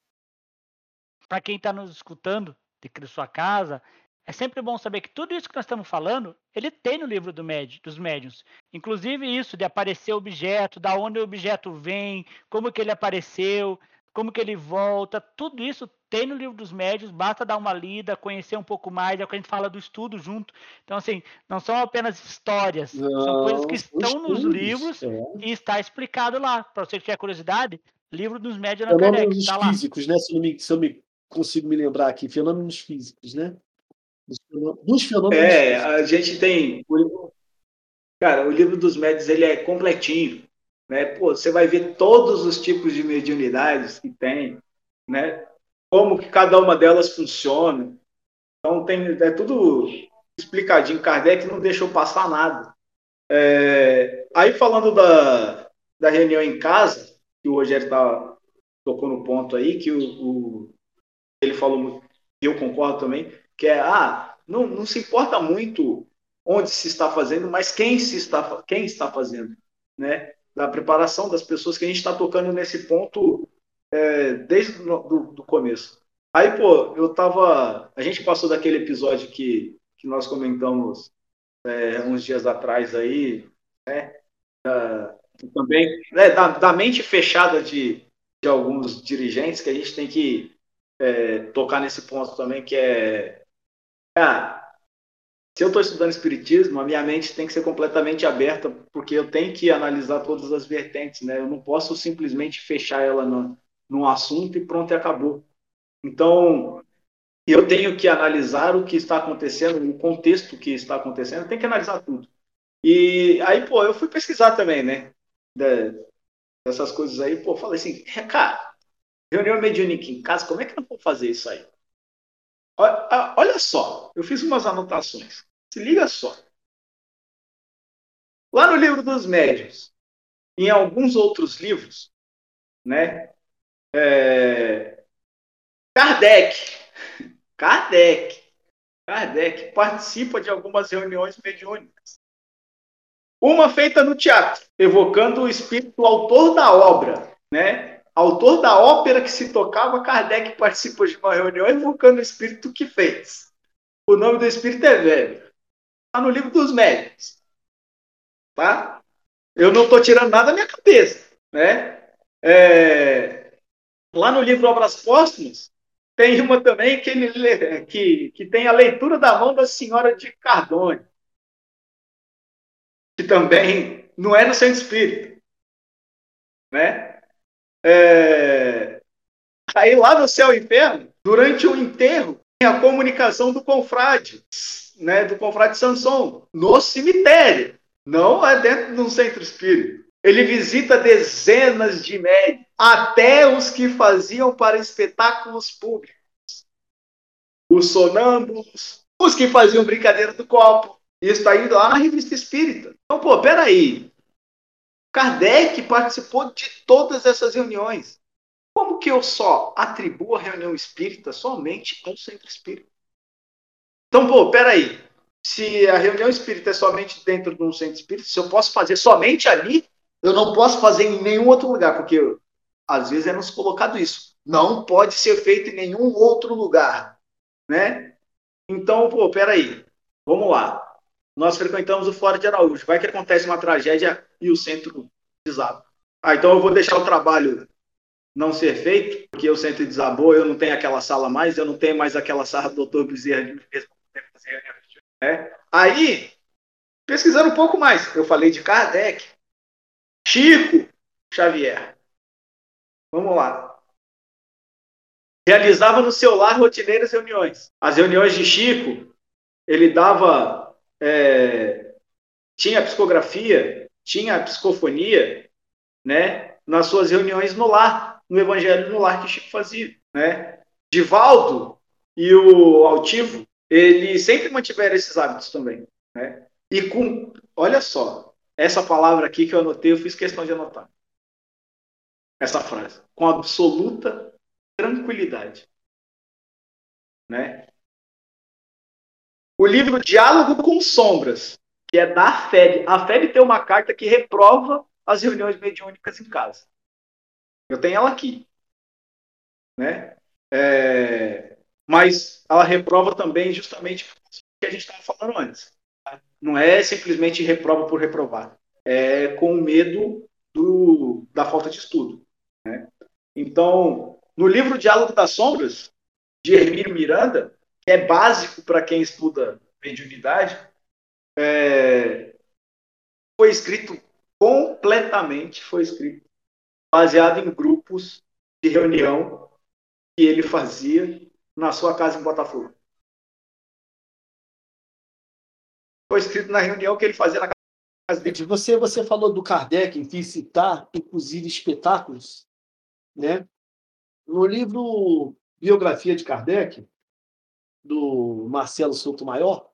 Para quem está nos escutando, de sua casa, é sempre bom saber que tudo isso que nós estamos falando, ele tem no livro do médio, dos médiuns. Inclusive isso de aparecer objeto, da onde o objeto vem, como que ele apareceu, como que ele volta, tudo isso tem no livro dos médios, basta dar uma lida, conhecer um pouco mais, é o que a gente fala do estudo junto. Então, assim, não são apenas histórias, não, são coisas que estão estudos, nos livros é. e está explicado lá. Para você que tiver curiosidade, livro dos médios na Kardec, tá físicos, lá. né? Se eu, me, se eu me consigo me lembrar aqui, fenômenos físicos, né? Dos fenômenos É, físicos. a gente tem. Cara, o livro dos médios ele é completinho. Né? Pô, você vai ver todos os tipos de mediunidades que tem, né? Como que cada uma delas funciona. Então tem é tudo explicadinho. Kardec não deixou passar nada. É, aí falando da, da reunião em casa, que o Rogério tá, tocou no ponto aí, que o, o ele falou, e eu concordo também, que é, ah, não, não se importa muito onde se está fazendo, mas quem se está, quem está fazendo, né? Da preparação das pessoas que a gente está tocando nesse ponto é, desde o do, do, começo. Aí, pô, eu tava. A gente passou daquele episódio que, que nós comentamos é, uns dias atrás aí, né? Da, também, né, da, da, mente fechada de, de alguns dirigentes, que a gente tem que é, tocar nesse ponto também, que é. Cara, se eu estou estudando Espiritismo, a minha mente tem que ser completamente aberta, porque eu tenho que analisar todas as vertentes, né? Eu não posso simplesmente fechar ela no, num assunto e pronto, e acabou. Então, eu tenho que analisar o que está acontecendo, o contexto que está acontecendo, tem que analisar tudo. E aí, pô, eu fui pesquisar também, né? Dessas coisas aí, pô, falei assim, é, cara, reunião mediúnica em casa, como é que eu vou fazer isso aí? Olha só, eu fiz umas anotações. Se liga só. Lá no livro dos médios, em alguns outros livros, né, é... Kardec, Kardec, Kardec participa de algumas reuniões mediúnicas. Uma feita no teatro, evocando o espírito autor da obra, né? autor da ópera que se tocava, Kardec participou de uma reunião invocando o espírito que fez. O nome do espírito é velho. Está no livro dos médicos. Tá? Eu não estou tirando nada da minha cabeça. Né? É... Lá no livro Obras Póstumas, tem uma também que, ele, que, que tem a leitura da mão da senhora de Cardone, que também não é no centro espírita. Né? É... Aí lá no céu e inferno, durante o enterro, tem a comunicação do confrade, né, do confrade Sanson, no cemitério, não é dentro de um centro espírita. Ele visita dezenas de médicos, até os que faziam para espetáculos públicos. Os sonâmbulos, os que faziam brincadeira do copo. Isso está indo lá na revista espírita. Então, pô, peraí. Kardec participou de todas essas reuniões. Como que eu só atribuo a reunião espírita somente ao centro espírita? Então, pô, peraí. Se a reunião espírita é somente dentro de um centro espírita, se eu posso fazer somente ali, eu não posso fazer em nenhum outro lugar, porque às vezes é nos colocado isso. Não pode ser feito em nenhum outro lugar, né? Então, pô, peraí. Vamos lá. Nós frequentamos o Fora de Araújo. Vai que acontece uma tragédia e o centro desaba. Ah, então eu vou deixar o trabalho não ser feito, porque o centro desabou, eu não tenho aquela sala mais, eu não tenho mais aquela sala do doutor Bezerra de né? Aí, pesquisando um pouco mais, eu falei de Kardec, Chico Xavier. Vamos lá. Realizava no seu lar rotineiras reuniões. As reuniões de Chico, ele dava. É, tinha psicografia, tinha psicofonia, né? Nas suas reuniões no lar, no Evangelho no lar que Chico fazia, né? Divaldo e o Altivo, eles sempre mantiveram esses hábitos também, né? E com, olha só, essa palavra aqui que eu anotei, eu fiz questão de anotar. Essa frase. Com absoluta tranquilidade. Né? O livro Diálogo com Sombras, que é da FEB. A FEB tem uma carta que reprova as reuniões mediúnicas em casa. Eu tenho ela aqui. Né? É... Mas ela reprova também justamente o que a gente estava falando antes. Não é simplesmente reprova por reprovar. É com medo do, da falta de estudo. Né? Então, no livro Diálogo das Sombras, de Hermínio Miranda, que é básico para quem estuda mediunidade, é, foi escrito completamente, foi escrito baseado em grupos de reunião que ele fazia na sua casa em Botafogo. foi escrito na reunião que ele fazia na casa dele. Você, você falou do Kardec em visitar, inclusive, espetáculos, né? No livro Biografia de Kardec, do Marcelo Souto Maior,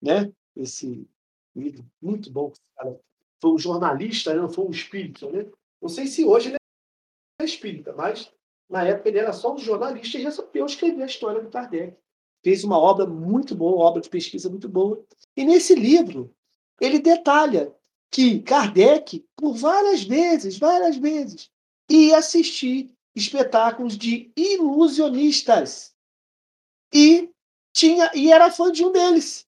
né? Esse livro muito bom, cara. Foi um jornalista, não foi um espírita, né? Não sei se hoje ele é espírita, mas na época ele era só um jornalista e resolveu escrever a história do Kardec fez uma obra muito boa, obra de pesquisa muito boa. E nesse livro, ele detalha que Kardec, por várias vezes, várias vezes, ia assistir espetáculos de ilusionistas. E tinha e era fã de um deles.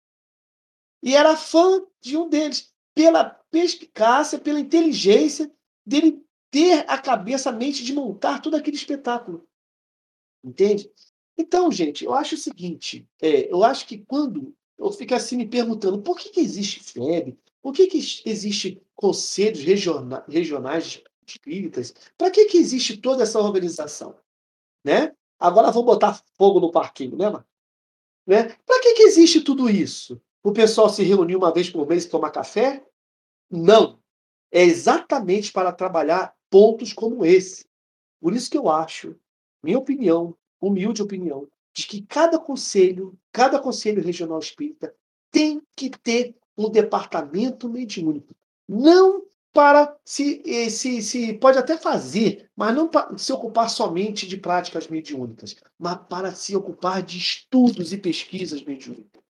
E era fã de um deles pela perspicácia, pela inteligência dele ter a cabeça, a mente de montar todo aquele espetáculo. Entende? Então, gente, eu acho o seguinte: é, eu acho que quando eu fico assim me perguntando por que, que existe FEB, por que, que existe conselhos regionais, regionais espíritas, para que, que existe toda essa organização? Né? Agora vou botar fogo no parquinho, né, Marcos? Né? Para que, que existe tudo isso? O pessoal se reunir uma vez por mês e tomar café? Não. É exatamente para trabalhar pontos como esse. Por isso que eu acho, minha opinião, humilde opinião, de que cada conselho, cada conselho regional espírita tem que ter um departamento mediúnico. Não para se, se, se pode até fazer, mas não para se ocupar somente de práticas mediúnicas, mas para se ocupar de estudos e pesquisas mediúnicas.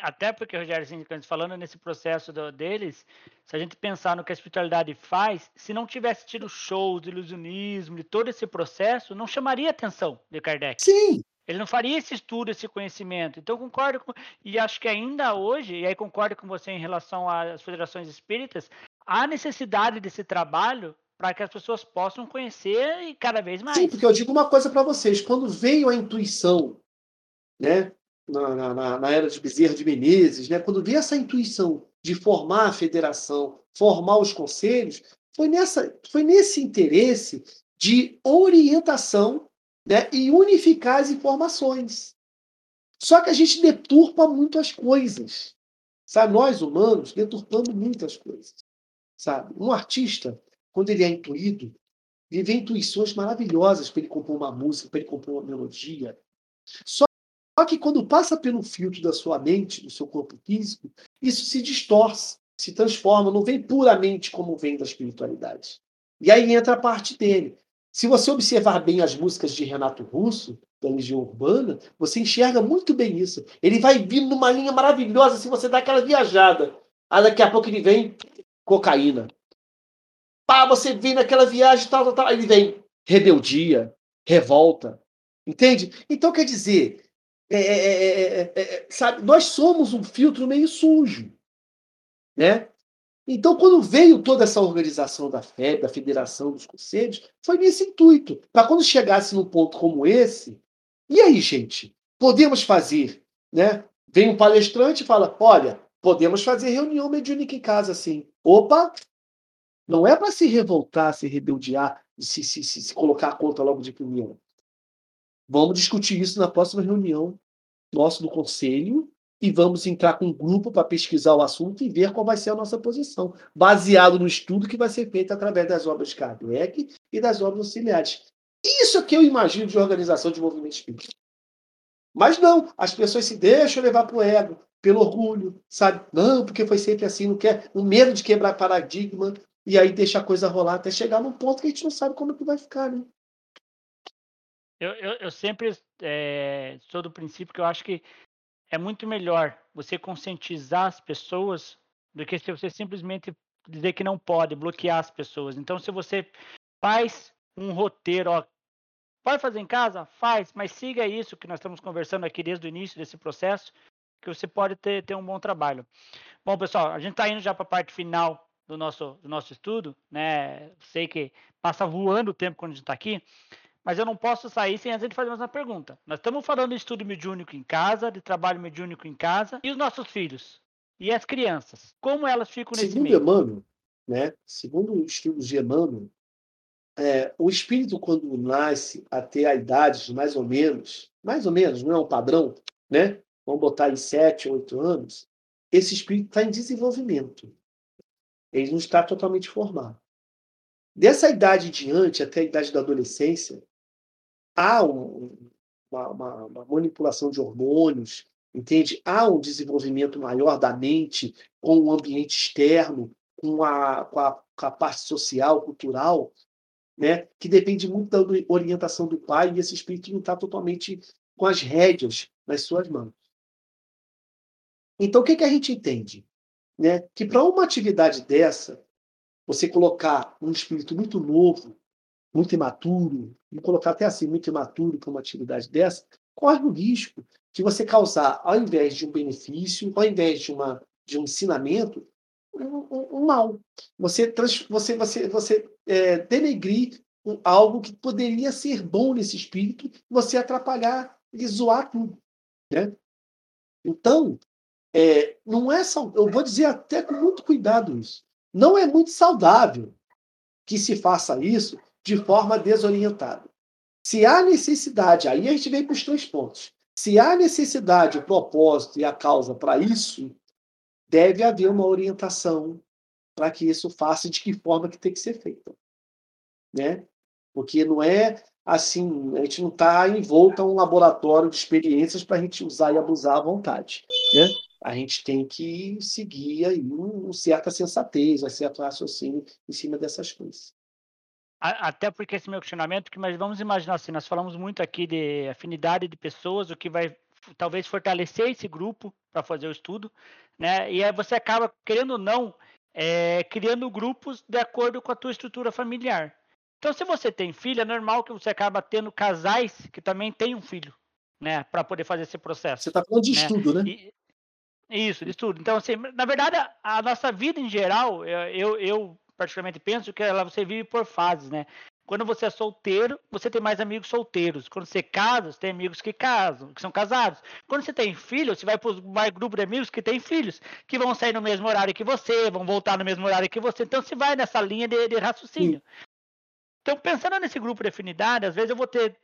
Até porque, Rogério, assim, falando nesse processo do, deles, se a gente pensar no que a espiritualidade faz, se não tivesse tido shows, ilusionismo e todo esse processo, não chamaria atenção de Kardec. Sim. Ele não faria esse estudo, esse conhecimento. Então, concordo com. E acho que ainda hoje, e aí concordo com você em relação às federações espíritas, há necessidade desse trabalho para que as pessoas possam conhecer e cada vez mais. Sim, porque eu digo uma coisa para vocês: quando veio a intuição, né, na, na, na, era de Bezerra de Menezes, né, quando veio essa intuição de formar a federação, formar os conselhos, foi, nessa, foi nesse interesse de orientação né, e unificar as informações. Só que a gente deturpa muito as coisas. Sabe? Nós, humanos, deturpamos muitas coisas. Sabe? Um artista, quando ele é intuído, ele vê intuições maravilhosas para ele compor uma música, para ele compor uma melodia. Só que quando passa pelo filtro da sua mente, do seu corpo físico, isso se distorce, se transforma, não vem puramente como vem da espiritualidade. E aí entra a parte dele. Se você observar bem as músicas de Renato Russo, da Legião Urbana, você enxerga muito bem isso. Ele vai vindo numa linha maravilhosa, se você dá aquela viajada. Aí daqui a pouco ele vem cocaína. Pá, você vem naquela viagem, tal, tal, tal. Ele vem rebeldia, revolta. Entende? Então, quer dizer, é, é, é, sabe, nós somos um filtro meio sujo. Né? Então, quando veio toda essa organização da FEB, da Federação dos Conselhos, foi nesse intuito. Para quando chegasse num ponto como esse, e aí, gente, podemos fazer, né? Vem um palestrante e fala: olha, podemos fazer reunião mediúnica em casa, assim. Opa! Não é para se revoltar, se rebeldear, se, se, se, se colocar a conta logo de primeira. Vamos discutir isso na próxima reunião nosso do conselho e vamos entrar com um grupo para pesquisar o assunto e ver qual vai ser a nossa posição, baseado no estudo que vai ser feito através das obras de Kardec e das obras auxiliares. Isso é que eu imagino de organização de movimento espírita. Mas não, as pessoas se deixam levar para o ego, pelo orgulho, sabe? Não, porque foi sempre assim, não quer, o medo de quebrar paradigma, e aí deixa a coisa rolar até chegar num ponto que a gente não sabe como que vai ficar, né? Eu, eu, eu sempre é, sou do princípio que eu acho que é muito melhor você conscientizar as pessoas do que se você simplesmente dizer que não pode, bloquear as pessoas. Então, se você faz um roteiro, ó, pode fazer em casa? Faz, mas siga isso que nós estamos conversando aqui desde o início desse processo, que você pode ter, ter um bom trabalho. Bom, pessoal, a gente está indo já para a parte final do nosso, do nosso estudo, né? Sei que passa voando o tempo quando a gente está aqui, mas eu não posso sair sem antes de fazer mais uma pergunta. Nós estamos falando de estudo mediúnico em casa, de trabalho mediúnico em casa, e os nossos filhos? E as crianças? Como elas ficam nesse Segundo meio? Emmanuel, né? Segundo estudos de Emmanuel, é, o espírito, quando nasce até a idade de mais ou menos, mais ou menos, não é um padrão, né? Vamos botar em sete, oito anos, esse espírito está em desenvolvimento. Ele não está totalmente formado. Dessa idade em diante, até a idade da adolescência, há um, uma, uma, uma, manipulação de hormônios, entende? Há um desenvolvimento maior da mente com o ambiente externo, com a, com a, com a parte social, cultural, né? que depende muito da orientação do pai, e esse espírito não está totalmente com as rédeas nas suas mãos. Então, o que, que a gente entende? Né? Que para uma atividade dessa, você colocar um espírito muito novo, muito imaturo, e colocar até assim, muito imaturo para uma atividade dessa, corre o risco de você causar, ao invés de um benefício, ao invés de, uma, de um ensinamento, um, um, um mal. Você, você, você, você é, denegrir algo que poderia ser bom nesse espírito, você atrapalhar e zoar tudo. Né? Então, é, não é eu vou dizer até com muito cuidado isso. Não é muito saudável que se faça isso de forma desorientada. Se há necessidade, aí a gente vem para os dois pontos. Se há necessidade, o propósito e a causa para isso, deve haver uma orientação para que isso faça de que forma que tem que ser feito. Né? Porque não é assim, a gente não está envolto a um laboratório de experiências para a gente usar e abusar à vontade. Né? A gente tem que seguir aí um, um certa sensatez, um certo raciocínio em cima dessas coisas. Até porque esse meu questionamento, que mas vamos imaginar assim, nós falamos muito aqui de afinidade de pessoas, o que vai talvez fortalecer esse grupo para fazer o estudo, né? E aí você acaba, querendo ou não, é, criando grupos de acordo com a tua estrutura familiar. Então, se você tem filho, é normal que você acaba tendo casais que também têm um filho, né? Para poder fazer esse processo. Você está falando de né? estudo, né? E, isso, de estudo. Então, assim, na verdade, a nossa vida em geral, eu, eu particularmente penso que ela, você vive por fases, né? Quando você é solteiro, você tem mais amigos solteiros. Quando você casa, você tem amigos que casam, que são casados. Quando você tem filho, você vai para um grupo de amigos que têm filhos, que vão sair no mesmo horário que você, vão voltar no mesmo horário que você. Então, você vai nessa linha de, de raciocínio. Sim. Então, pensando nesse grupo de afinidade, às vezes eu vou ter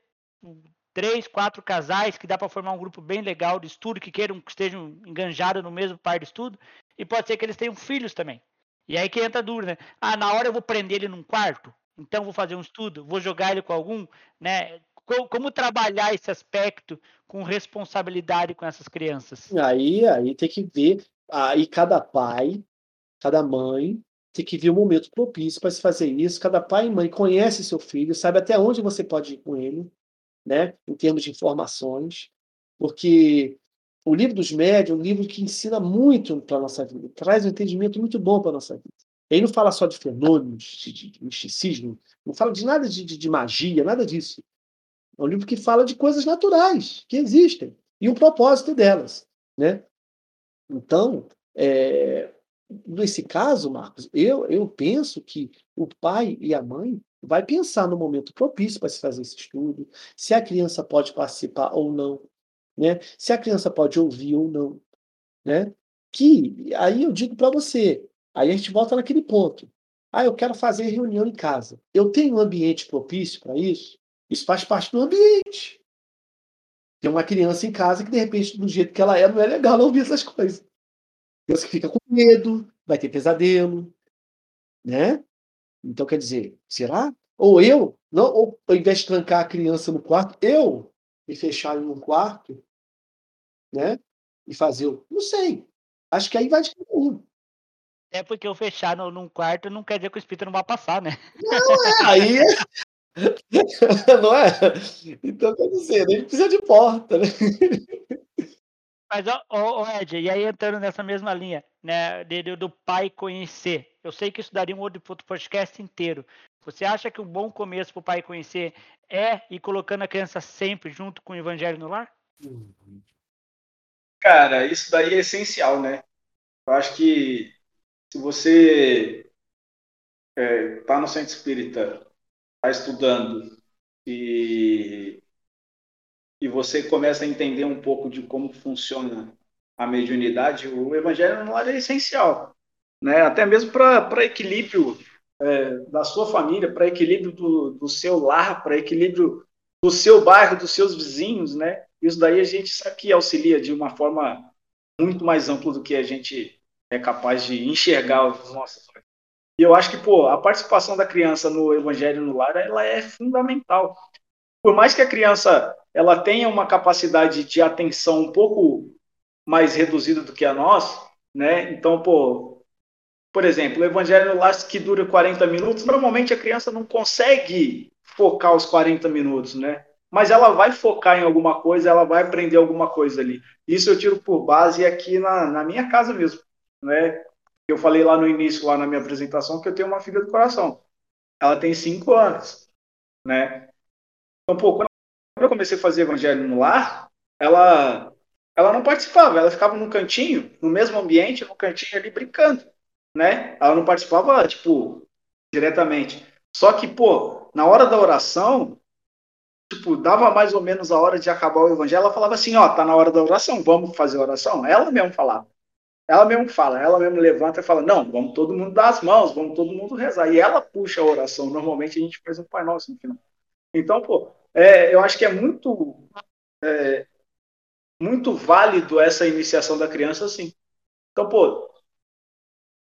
três, quatro casais que dá para formar um grupo bem legal de estudo, que queiram que estejam enganjados no mesmo par de estudo, e pode ser que eles tenham filhos também. E aí que entra dúvida, né? Ah, na hora eu vou prender ele num quarto? Então vou fazer um estudo, vou jogar ele com algum, né? Como, como trabalhar esse aspecto com responsabilidade com essas crianças? Aí, aí tem que ver, aí cada pai, cada mãe tem que ver o momento propício para se fazer isso. Cada pai e mãe conhece seu filho, sabe até onde você pode ir com ele, né? Em termos de informações, porque o livro dos médios é um livro que ensina muito para a nossa vida, traz um entendimento muito bom para a nossa vida. Ele não fala só de fenômenos, de, de misticismo, não fala de nada de, de, de, magia, nada disso. É um livro que fala de coisas naturais, que existem, e o propósito delas. Né? Então, é, nesse caso, Marcos, eu, eu penso que o pai e a mãe vai pensar no momento propício para se fazer esse estudo, se a criança pode participar ou não, né? se a criança pode ouvir ou não. Né? Que aí eu digo para você, Aí a gente volta naquele ponto. Ah, eu quero fazer reunião em casa. Eu tenho um ambiente propício para isso? Isso faz parte do ambiente. Tem uma criança em casa que, de repente, do jeito que ela é, não é legal ouvir essas coisas. Criança que fica com medo, vai ter pesadelo, né? Então, quer dizer, será? Ou eu, não, ou ao invés de trancar a criança no quarto, eu me fechar em um quarto, né? E fazer, não sei. Acho que aí vai de cada um. É porque eu fechar no, num quarto não quer dizer que o espírito não vai passar, né? Não, é, aí. É. <laughs> não é? Então, quer dizer, ele precisa de porta, né? <laughs> Mas, ó, ó, Ed, e aí entrando nessa mesma linha, né, de, do pai conhecer. Eu sei que isso daria um outro podcast inteiro. Você acha que um bom começo para o pai conhecer é ir colocando a criança sempre junto com o evangelho no lar? Cara, isso daí é essencial, né? Eu acho que se você está é, tá no centro espírita, está estudando e, e você começa a entender um pouco de como funciona a mediunidade, o evangelho lar é essencial, né? até mesmo para equilíbrio é, da sua família, para equilíbrio do, do seu lar, para equilíbrio do seu bairro, dos seus vizinhos, né? Isso daí a gente sabe que auxilia de uma forma muito mais ampla do que a gente é capaz de enxergar E eu acho que, pô, a participação da criança no Evangelho no Lar, ela é fundamental. Por mais que a criança ela tenha uma capacidade de atenção um pouco mais reduzida do que a nós, né? Então, pô, por exemplo, o Evangelho Lar que dura 40 minutos, normalmente a criança não consegue focar os 40 minutos, né? Mas ela vai focar em alguma coisa, ela vai aprender alguma coisa ali. Isso eu tiro por base aqui na, na minha casa mesmo né? Eu falei lá no início, lá na minha apresentação, que eu tenho uma filha do coração. Ela tem cinco anos, né? Então, pô, quando eu comecei a fazer evangelho no lar, ela, ela não participava, ela ficava num cantinho, no mesmo ambiente, no cantinho ali brincando, né? Ela não participava, tipo, diretamente. Só que, pô, na hora da oração, tipo, dava mais ou menos a hora de acabar o evangelho, ela falava assim, ó, tá na hora da oração, vamos fazer oração? Ela mesmo falava. Ela mesmo fala, ela mesmo levanta e fala: Não, vamos todo mundo dar as mãos, vamos todo mundo rezar. E ela puxa a oração. Normalmente a gente faz um Pai Nosso no final. Então, pô, é, eu acho que é muito, é, muito válido essa iniciação da criança, assim. Então, pô,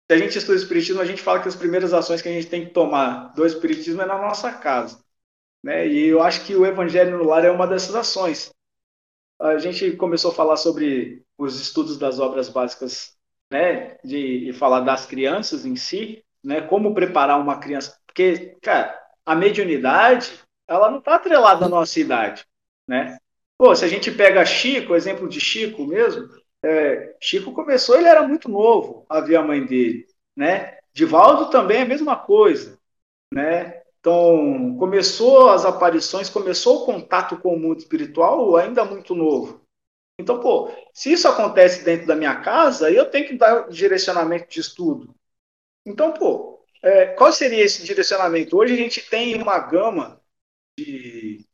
se a gente estuda Espiritismo, a gente fala que as primeiras ações que a gente tem que tomar do Espiritismo é na nossa casa. Né? E eu acho que o Evangelho no Lar é uma dessas ações. A gente começou a falar sobre os estudos das obras básicas, né, de, de falar das crianças em si, né, como preparar uma criança, porque, cara, a mediunidade, ela não está atrelada à nossa idade, né? Pô, se a gente pega Chico, exemplo de Chico mesmo, é, Chico começou, ele era muito novo a ver a mãe dele, né? Divaldo também é a mesma coisa, né? Então, começou as aparições, começou o contato com o mundo espiritual ainda muito novo. Então, pô, se isso acontece dentro da minha casa, eu tenho que dar direcionamento de estudo. Então, pô, é, qual seria esse direcionamento? Hoje a gente tem uma gama de,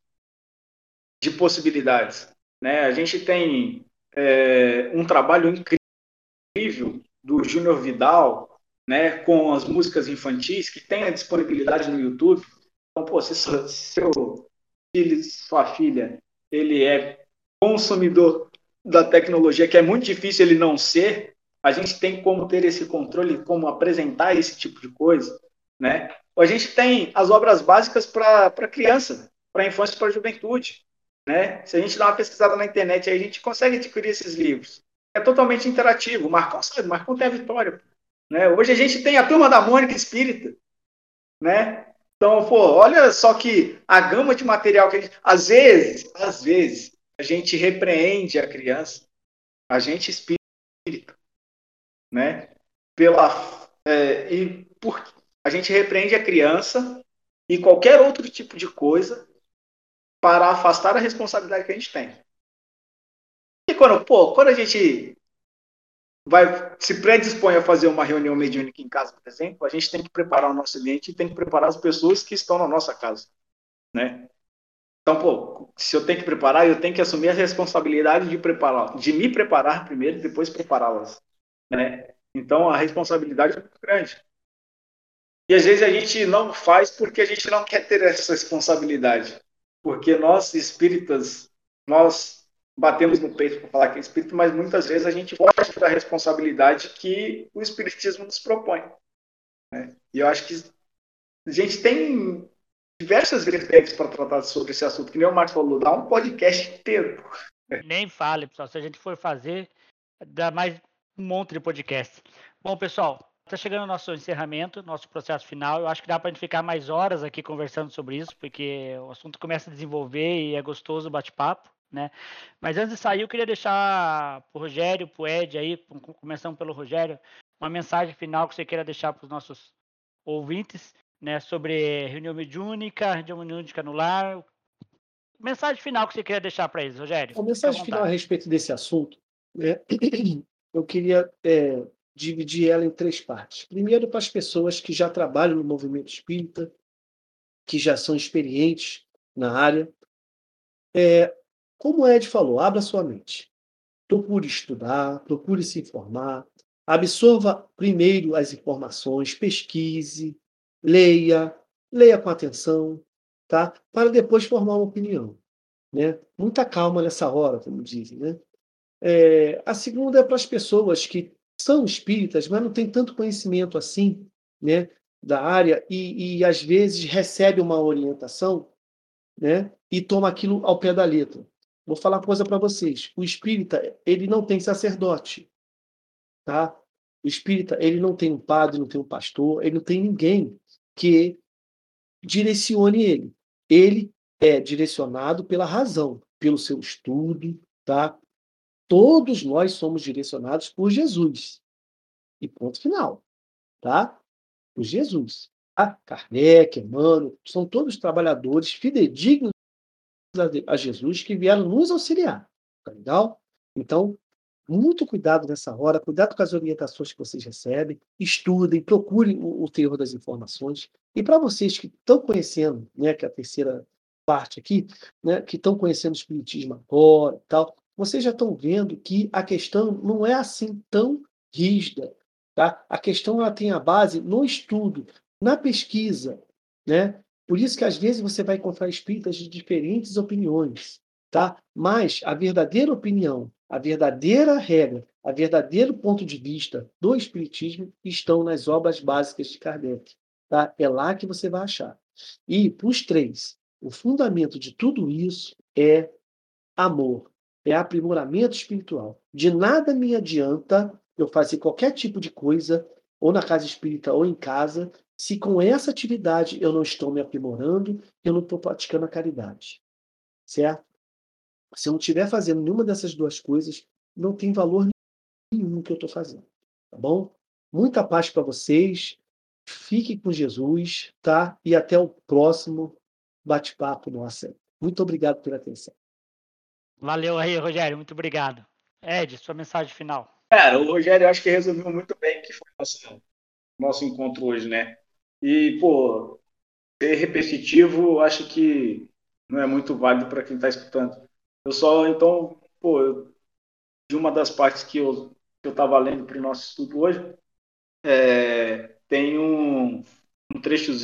de possibilidades. Né? A gente tem é, um trabalho incrível do Júnior Vidal, né, com as músicas infantis, que tem a disponibilidade no YouTube. Então, pô, se seu filho, sua filha, ele é consumidor da tecnologia, que é muito difícil ele não ser, a gente tem como ter esse controle, como apresentar esse tipo de coisa, né? A gente tem as obras básicas para criança, para infância e para juventude, né? Se a gente dá uma pesquisada na internet, a gente consegue adquirir esses livros. É totalmente interativo. O Marcão sabe, o Marcão tem a vitória. Né? Hoje a gente tem a turma da Mônica Espírita, né? Então, pô, olha só que a gama de material que a gente. Às vezes, às vezes, a gente repreende a criança, a gente espírita, né? Pela, é, e por, a gente repreende a criança e qualquer outro tipo de coisa para afastar a responsabilidade que a gente tem. E quando, pô, quando a gente vai se predispõe a fazer uma reunião mediúnica em casa, por exemplo, a gente tem que preparar o nosso ambiente e tem que preparar as pessoas que estão na nossa casa, né? Então, pô, se eu tenho que preparar, eu tenho que assumir a responsabilidade de preparar, de me preparar primeiro e depois prepará-las, né? Então, a responsabilidade é muito grande. E às vezes a gente não faz porque a gente não quer ter essa responsabilidade. Porque nós, espíritas, nós batemos no peito para falar que é espírito, mas muitas vezes a gente foge da responsabilidade que o espiritismo nos propõe. Né? E eu acho que a gente tem diversas vertentes para tratar sobre esse assunto, que nem o Marcos falou, dá um podcast inteiro. Nem fale, pessoal. Se a gente for fazer, dá mais um monte de podcast. Bom, pessoal, Está chegando o nosso encerramento, nosso processo final. Eu acho que dá para a gente ficar mais horas aqui conversando sobre isso, porque o assunto começa a desenvolver e é gostoso o bate-papo, né? Mas antes de sair, eu queria deixar para o Rogério, para o Ed aí, começando pelo Rogério, uma mensagem final que você queira deixar para os nossos ouvintes, né? Sobre reunião mediúnica, reunião mediúnica no lar. Mensagem final que você queria deixar para eles, Rogério. A mensagem final a respeito desse assunto, né? <clears throat> eu queria é dividir ela em três partes. Primeiro, para as pessoas que já trabalham no movimento espírita, que já são experientes na área. É, como Ed falou, abra sua mente. Procure estudar, procure se informar, absorva primeiro as informações, pesquise, leia, leia com atenção, tá? Para depois formar uma opinião. Né? Muita calma nessa hora, como dizem. Né? É, a segunda é para as pessoas que são espíritas, mas não têm tanto conhecimento assim, né, da área e, e às vezes recebe uma orientação, né, e toma aquilo ao pé da letra. Vou falar uma coisa para vocês. O espírita, ele não tem sacerdote, tá? O espírita, ele não tem um padre, não tem um pastor, ele não tem ninguém que direcione ele. Ele é direcionado pela razão, pelo seu estudo, tá? Todos nós somos direcionados por Jesus. E ponto final. Tá? Por Jesus. A Kardec, Emmanuel, são todos trabalhadores fidedignos a Jesus que vieram nos auxiliar. Tá legal? Então, muito cuidado nessa hora, cuidado com as orientações que vocês recebem, estudem, procurem o, o teor das informações. E para vocês que estão conhecendo, né, que é a terceira parte aqui, né, que estão conhecendo o Espiritismo agora e tal, vocês já estão vendo que a questão não é assim tão rígida. Tá? A questão ela tem a base no estudo, na pesquisa. Né? Por isso que às vezes você vai encontrar espíritas de diferentes opiniões. Tá? Mas a verdadeira opinião, a verdadeira regra, a verdadeiro ponto de vista do Espiritismo estão nas obras básicas de Kardec. Tá? É lá que você vai achar. E, para os três, o fundamento de tudo isso é amor é aprimoramento espiritual. De nada me adianta eu fazer qualquer tipo de coisa, ou na casa espírita ou em casa, se com essa atividade eu não estou me aprimorando, eu não estou praticando a caridade. Certo? Se eu não estiver fazendo nenhuma dessas duas coisas, não tem valor nenhum que eu estou fazendo. Tá bom? Muita paz para vocês. Fique com Jesus, tá? E até o próximo bate-papo nosso. Muito obrigado pela atenção. Valeu aí, Rogério. Muito obrigado. Ed, sua mensagem final. Cara, o Rogério eu acho que resumiu muito bem o que foi nosso, nosso encontro hoje, né? E, pô, ser repetitivo, acho que não é muito válido para quem está escutando. Eu só, então, pô, de uma das partes eu que eu estava lendo para o nosso estudo hoje, é, tem um, um trechozinho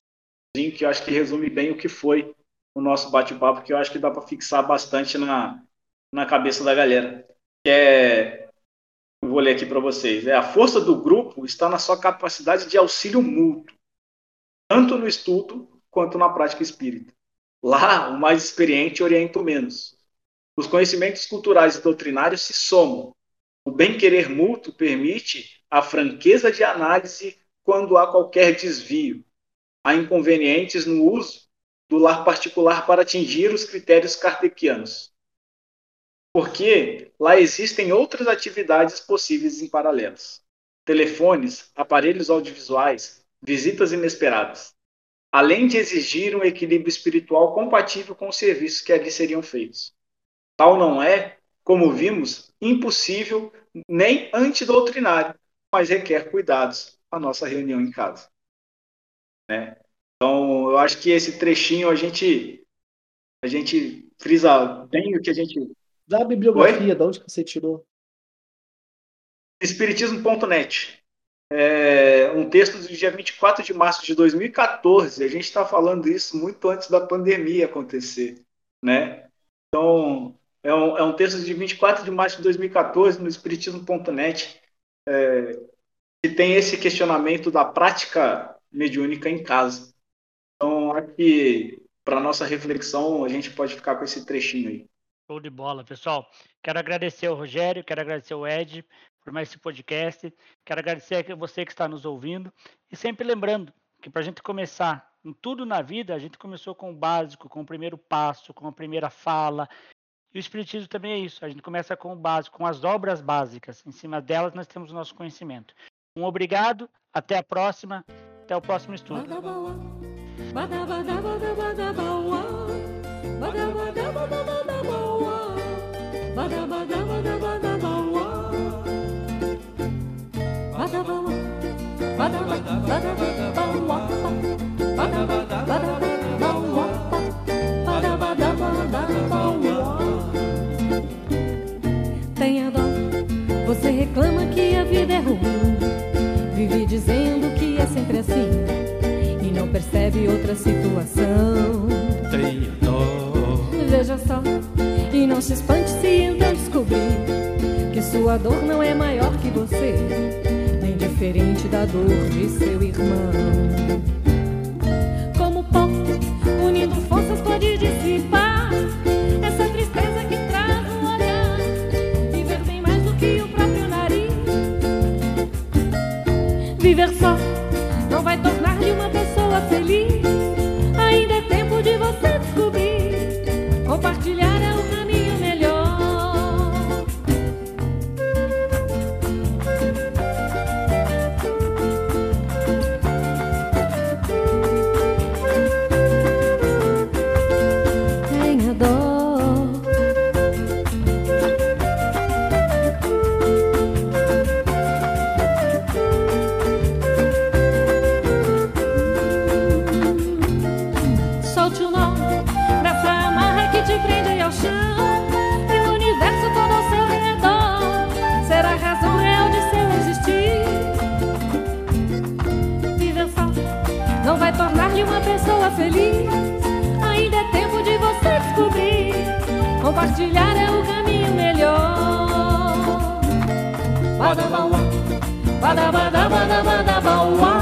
que eu acho que resume bem o que foi o nosso bate-papo, que eu acho que dá para fixar bastante na, na cabeça da galera. Que é, vou ler aqui para vocês. É a força do grupo está na sua capacidade de auxílio mútuo, tanto no estudo quanto na prática espírita. Lá, o mais experiente orienta o menos. Os conhecimentos culturais e doutrinários se somam. O bem-querer mútuo permite a franqueza de análise quando há qualquer desvio. Há inconvenientes no uso do lar particular para atingir os critérios kardecianos. Porque lá existem outras atividades possíveis em paralelos. Telefones, aparelhos audiovisuais, visitas inesperadas. Além de exigir um equilíbrio espiritual compatível com os serviços que ali seriam feitos. Tal não é, como vimos, impossível nem antidoutrinário, mas requer cuidados a nossa reunião em casa. Né? Então, eu acho que esse trechinho a gente a gente frisa bem o que a gente. Dá a bibliografia, Oi? de onde que você tirou? Espiritismo.net. É um texto do dia 24 de março de 2014. A gente está falando isso muito antes da pandemia acontecer. Né? Então, é um, é um texto de 24 de março de 2014 no Espiritismo.net, é, que tem esse questionamento da prática mediúnica em casa. Então, acho que para nossa reflexão a gente pode ficar com esse trechinho aí. Show de bola, pessoal. Quero agradecer ao Rogério, quero agradecer ao Ed por mais esse podcast. Quero agradecer a você que está nos ouvindo. E sempre lembrando que para a gente começar em tudo na vida, a gente começou com o básico, com o primeiro passo, com a primeira fala, e o Espiritismo também é isso. A gente começa com o básico, com as obras básicas. Em cima delas nós temos o nosso conhecimento. Um obrigado, até a próxima, até o próximo estudo. Você reclama que a vida é ruim, vive dizendo que é sempre assim e não percebe outra situação. Tenha dó. Veja só, e não se espante se então descobrir que sua dor não é maior que você, nem diferente da dor de seu irmão. Como pó, unindo forças pode dissipar. Viver só não vai tornar-lhe uma pessoa feliz. Compartilhar é o caminho melhor. Badabauá. Badabadabadabadabauá.